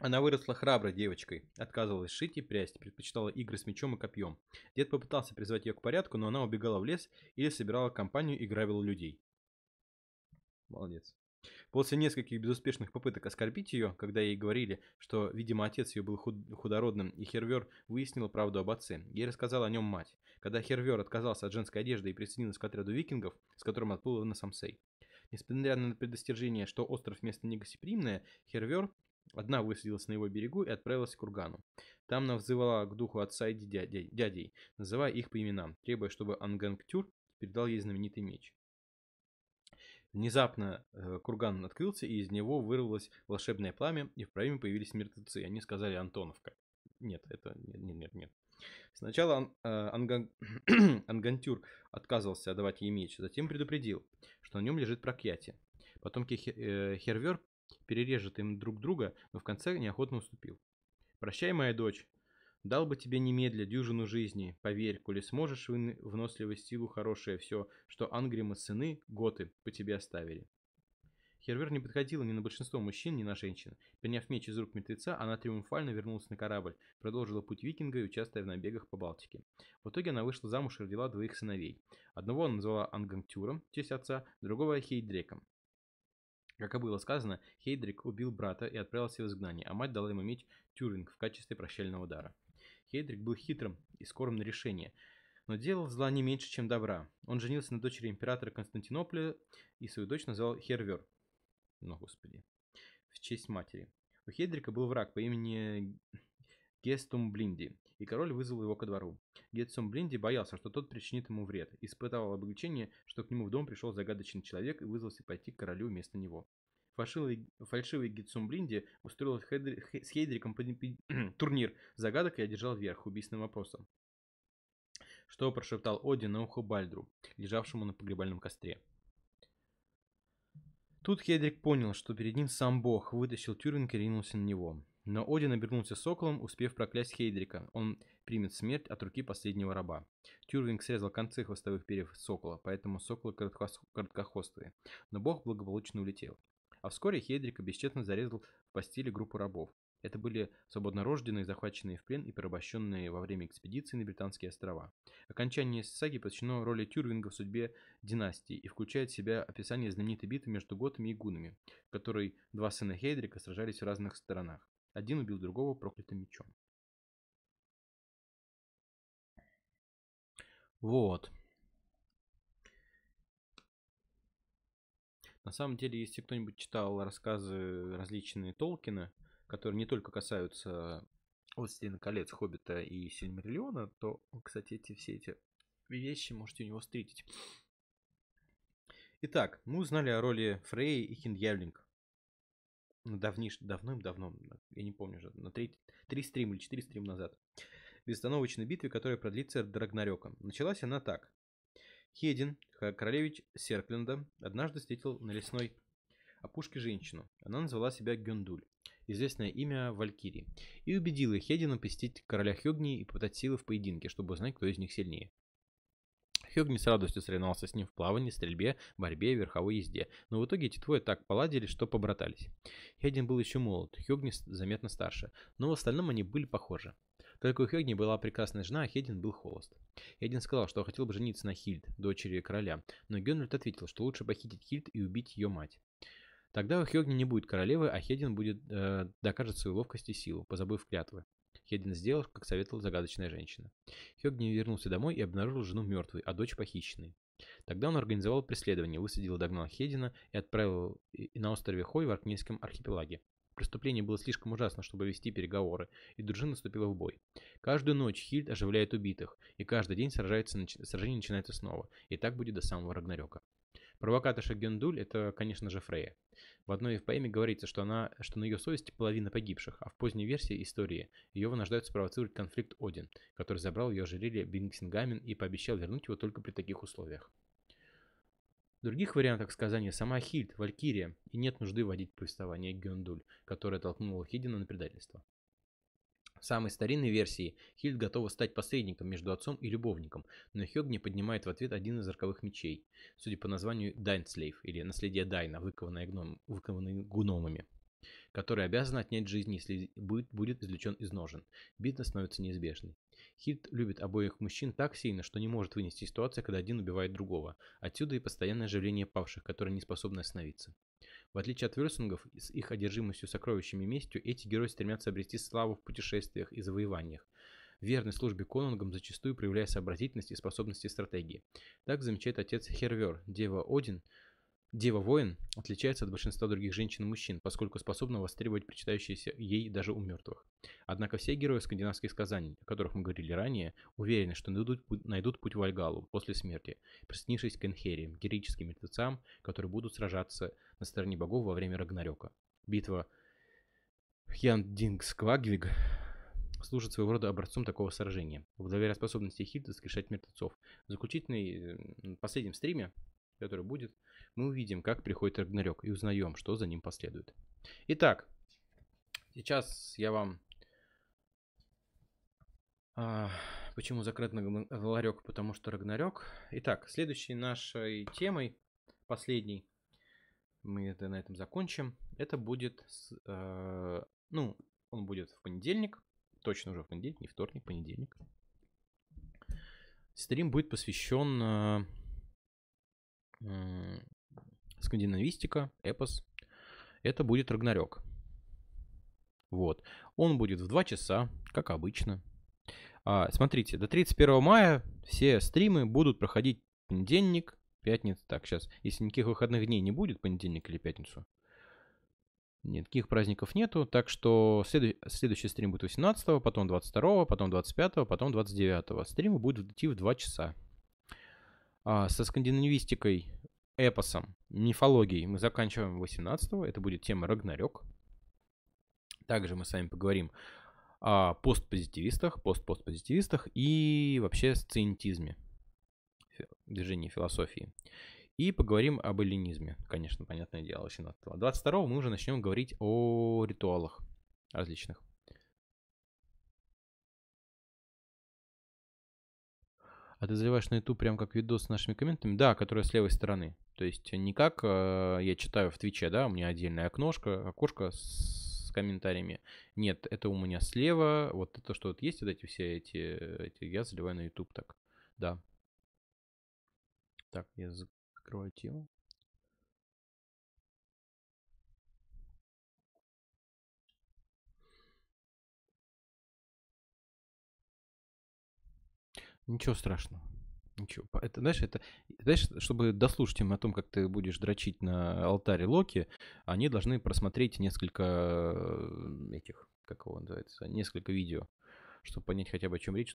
Она выросла храброй девочкой, отказывалась шить и прясть, предпочитала игры с мечом и копьем. Дед попытался призвать ее к порядку, но она убегала в лес или собирала компанию и грабила людей. Молодец. После нескольких безуспешных попыток оскорбить ее, когда ей говорили, что, видимо, отец ее был худ- худородным, и Хервер выяснила правду об отце. Ей рассказала о нем мать. Когда Хервер отказался от женской одежды и присоединился к отряду викингов, с которым отплыл на Самсей. Несмотря на предостережение, что остров место негостеприимное, Хервер Одна высадилась на его берегу и отправилась к кургану. Там она взывала к духу отца и дядей, дядей, называя их по именам, требуя, чтобы Ангангтюр передал ей знаменитый меч. Внезапно э, курган открылся, и из него вырвалось волшебное пламя, и в проеме появились мертвецы. Они сказали Антоновка. Нет, это... Нет, нет, нет. Сначала ан, э, Анган, Ангантюр отказывался отдавать ей меч, затем предупредил, что на нем лежит проклятие. Потомки э, Хервер перережет им друг друга, но в конце неохотно уступил. «Прощай, моя дочь. Дал бы тебе немедля дюжину жизни. Поверь, коли сможешь вы выносливость силу хорошее все, что Ангрима сыны, готы, по тебе оставили». Хервер не подходила ни на большинство мужчин, ни на женщин. Приняв меч из рук мертвеца, она триумфально вернулась на корабль, продолжила путь викинга и участвуя в набегах по Балтике. В итоге она вышла замуж и родила двоих сыновей. Одного она назвала Ангантюром, честь отца, другого Хейдреком. Как и было сказано, Хейдрик убил брата и отправился в изгнание, а мать дала ему меч Тюринг в качестве прощального удара. Хейдрик был хитрым и скорым на решение, но делал зла не меньше, чем добра. Он женился на дочери императора Константинополя и свою дочь назвал Хервер. Ну, господи. В честь матери. У Хейдрика был враг по имени Гестум Блинди, и король вызвал его ко двору. Гетсум Блинди боялся, что тот причинит ему вред, испытывал облегчение, что к нему в дом пришел загадочный человек и вызвался пойти к королю вместо него. Фальшивый, фальшивый Гитсум Блинди устроил с Хейдриком турнир загадок и одержал верх убийственным вопросом. Что прошептал Один на ухо Бальдру, лежавшему на погребальном костре. Тут Хедрик понял, что перед ним сам бог, вытащил Тюринг и ринулся на него. Но Один обернулся соколом, успев проклясть Хейдрика. Он примет смерть от руки последнего раба. Тюрвинг срезал концы хвостовых перьев сокола, поэтому соколы короткохвостые. Но бог благополучно улетел. А вскоре Хейдрика бесчестно зарезал в постели группу рабов. Это были свободнорожденные, захваченные в плен и порабощенные во время экспедиции на Британские острова. Окончание саги посвящено роли Тюрвинга в судьбе династии и включает в себя описание знаменитой битвы между готами и гунами, в которой два сына Хейдрика сражались в разных сторонах. Один убил другого проклятым мечом. Вот. На самом деле, если кто-нибудь читал рассказы различные Толкина, которые не только касаются «Властелина колец», «Хоббита» и «Сильмариллиона», то, кстати, эти все эти вещи можете у него встретить. Итак, мы узнали о роли Фрей и Хиндьявлинг давниш, давным-давно, я не помню уже, на 3, 3 стрима или 4 стрима назад, безостановочной битве, которая продлится до Рагнарёка. Началась она так. Хедин, королевич Серкленда, однажды встретил на лесной опушке женщину. Она назвала себя Гюндуль, известное имя Валькирии, и убедила Хедина посетить короля Хёгни и попытать силы в поединке, чтобы узнать, кто из них сильнее. Хёгни с радостью соревновался с ним в плавании, стрельбе, борьбе и верховой езде, но в итоге эти двое так поладили, что побратались. Хедин был еще молод, Хёгни заметно старше, но в остальном они были похожи. Только у Хёгни была прекрасная жена, а Хедин был холост. Хедин сказал, что хотел бы жениться на Хильд, дочери короля, но Генрид ответил, что лучше похитить Хильд и убить ее мать. Тогда у Хёгни не будет королевы, а Хедин будет э, докажет свою ловкость и силу, позабыв клятвы. Хедин сделал, как советовала загадочная женщина. Хёгни вернулся домой и обнаружил жену мертвой, а дочь похищенной. Тогда он организовал преследование, высадил и догнал Хедина и отправил на острове Хой в Аркнейском архипелаге. Преступление было слишком ужасно, чтобы вести переговоры, и дружина вступила в бой. Каждую ночь Хильд оживляет убитых, и каждый день сражается, сражение начинается снова, и так будет до самого Рагнарёка. Провокаторша Гендуль – это, конечно же, Фрея. В одной в поэме говорится, что, она, что на ее совести половина погибших, а в поздней версии истории ее вынуждают спровоцировать конфликт Один, который забрал ее ожерелье Бингсингамен и пообещал вернуть его только при таких условиях. Других вариантах сказания сама Хильд, Валькирия, и нет нужды вводить повествование Гендуль, которое толкнуло Хидина на предательство. В самой старинной версии Хильд готова стать посредником между отцом и любовником, но Хёгни поднимает в ответ один из роковых мечей, судя по названию Дайнслейв, или наследие Дайна, выкованное, гном, выкованное гномами, который обязан отнять жизнь, если будет, будет извлечен из ножен. Битва становится неизбежной. Хильд любит обоих мужчин так сильно, что не может вынести ситуацию, когда один убивает другого. Отсюда и постоянное оживление павших, которые не способны остановиться. В отличие от версунгов, с их одержимостью сокровищами и местью, эти герои стремятся обрести славу в путешествиях и завоеваниях. Верной службе конунгам зачастую проявляя сообразительность и способности стратегии. Так замечает отец Хервер, дева Один, Дева-воин отличается от большинства других женщин и мужчин, поскольку способна востребовать причитающиеся ей даже у мертвых. Однако все герои скандинавских сказаний, о которых мы говорили ранее, уверены, что найдут, найдут путь в Альгалу после смерти, приснившись к Энхере, героическим мертвецам, которые будут сражаться на стороне богов во время Рагнарёка. Битва Хьяндингсквагвиг служит своего рода образцом такого сражения. Благодаря способности Хильды воскрешать мертвецов. В заключительной, последнем стриме, который будет, мы увидим, как приходит Рагнарёк и узнаем, что за ним последует. Итак, сейчас я вам... А, почему закрыт Рагнарёк? Потому что Рагнарёк... Итак, следующей нашей темой, последней, мы это на этом закончим, это будет... Э, ну, он будет в понедельник, точно уже в понедельник, не вторник, понедельник. Стрим будет посвящен э, скандинавистика, эпос. Это будет Рагнарёк. Вот. Он будет в 2 часа, как обычно. А, смотрите, до 31 мая все стримы будут проходить понедельник, пятница. Так, сейчас, если никаких выходных дней не будет, понедельник или пятницу, Никаких праздников нету, так что следу... следующий стрим будет 18, потом 22, потом 25, потом 29. Стримы будут идти в 2 часа. А, со скандинавистикой, эпосом, мифологией мы заканчиваем 18. Это будет тема Рагнарёк. Также мы с вами поговорим о постпозитивистах, пост-постпозитивистах и вообще сциентизме, движении философии. И поговорим об эллинизме. Конечно, понятное дело, очень от 22 мы уже начнем говорить о ритуалах различных. А ты заливаешь на YouTube прям как видос с нашими комментами? Да, которые с левой стороны. То есть не как э, я читаю в Твиче, да, у меня отдельное окношко, окошко с комментариями. Нет, это у меня слева. Вот это что вот есть, вот эти все эти, эти я заливаю на YouTube так. Да. Так, я открывать его. Ничего страшного. Ничего. Это, знаешь, это, знаешь, чтобы дослушать им о том, как ты будешь дрочить на алтаре Локи, они должны просмотреть несколько э, этих, как его называется, несколько видео, чтобы понять хотя бы о чем речь,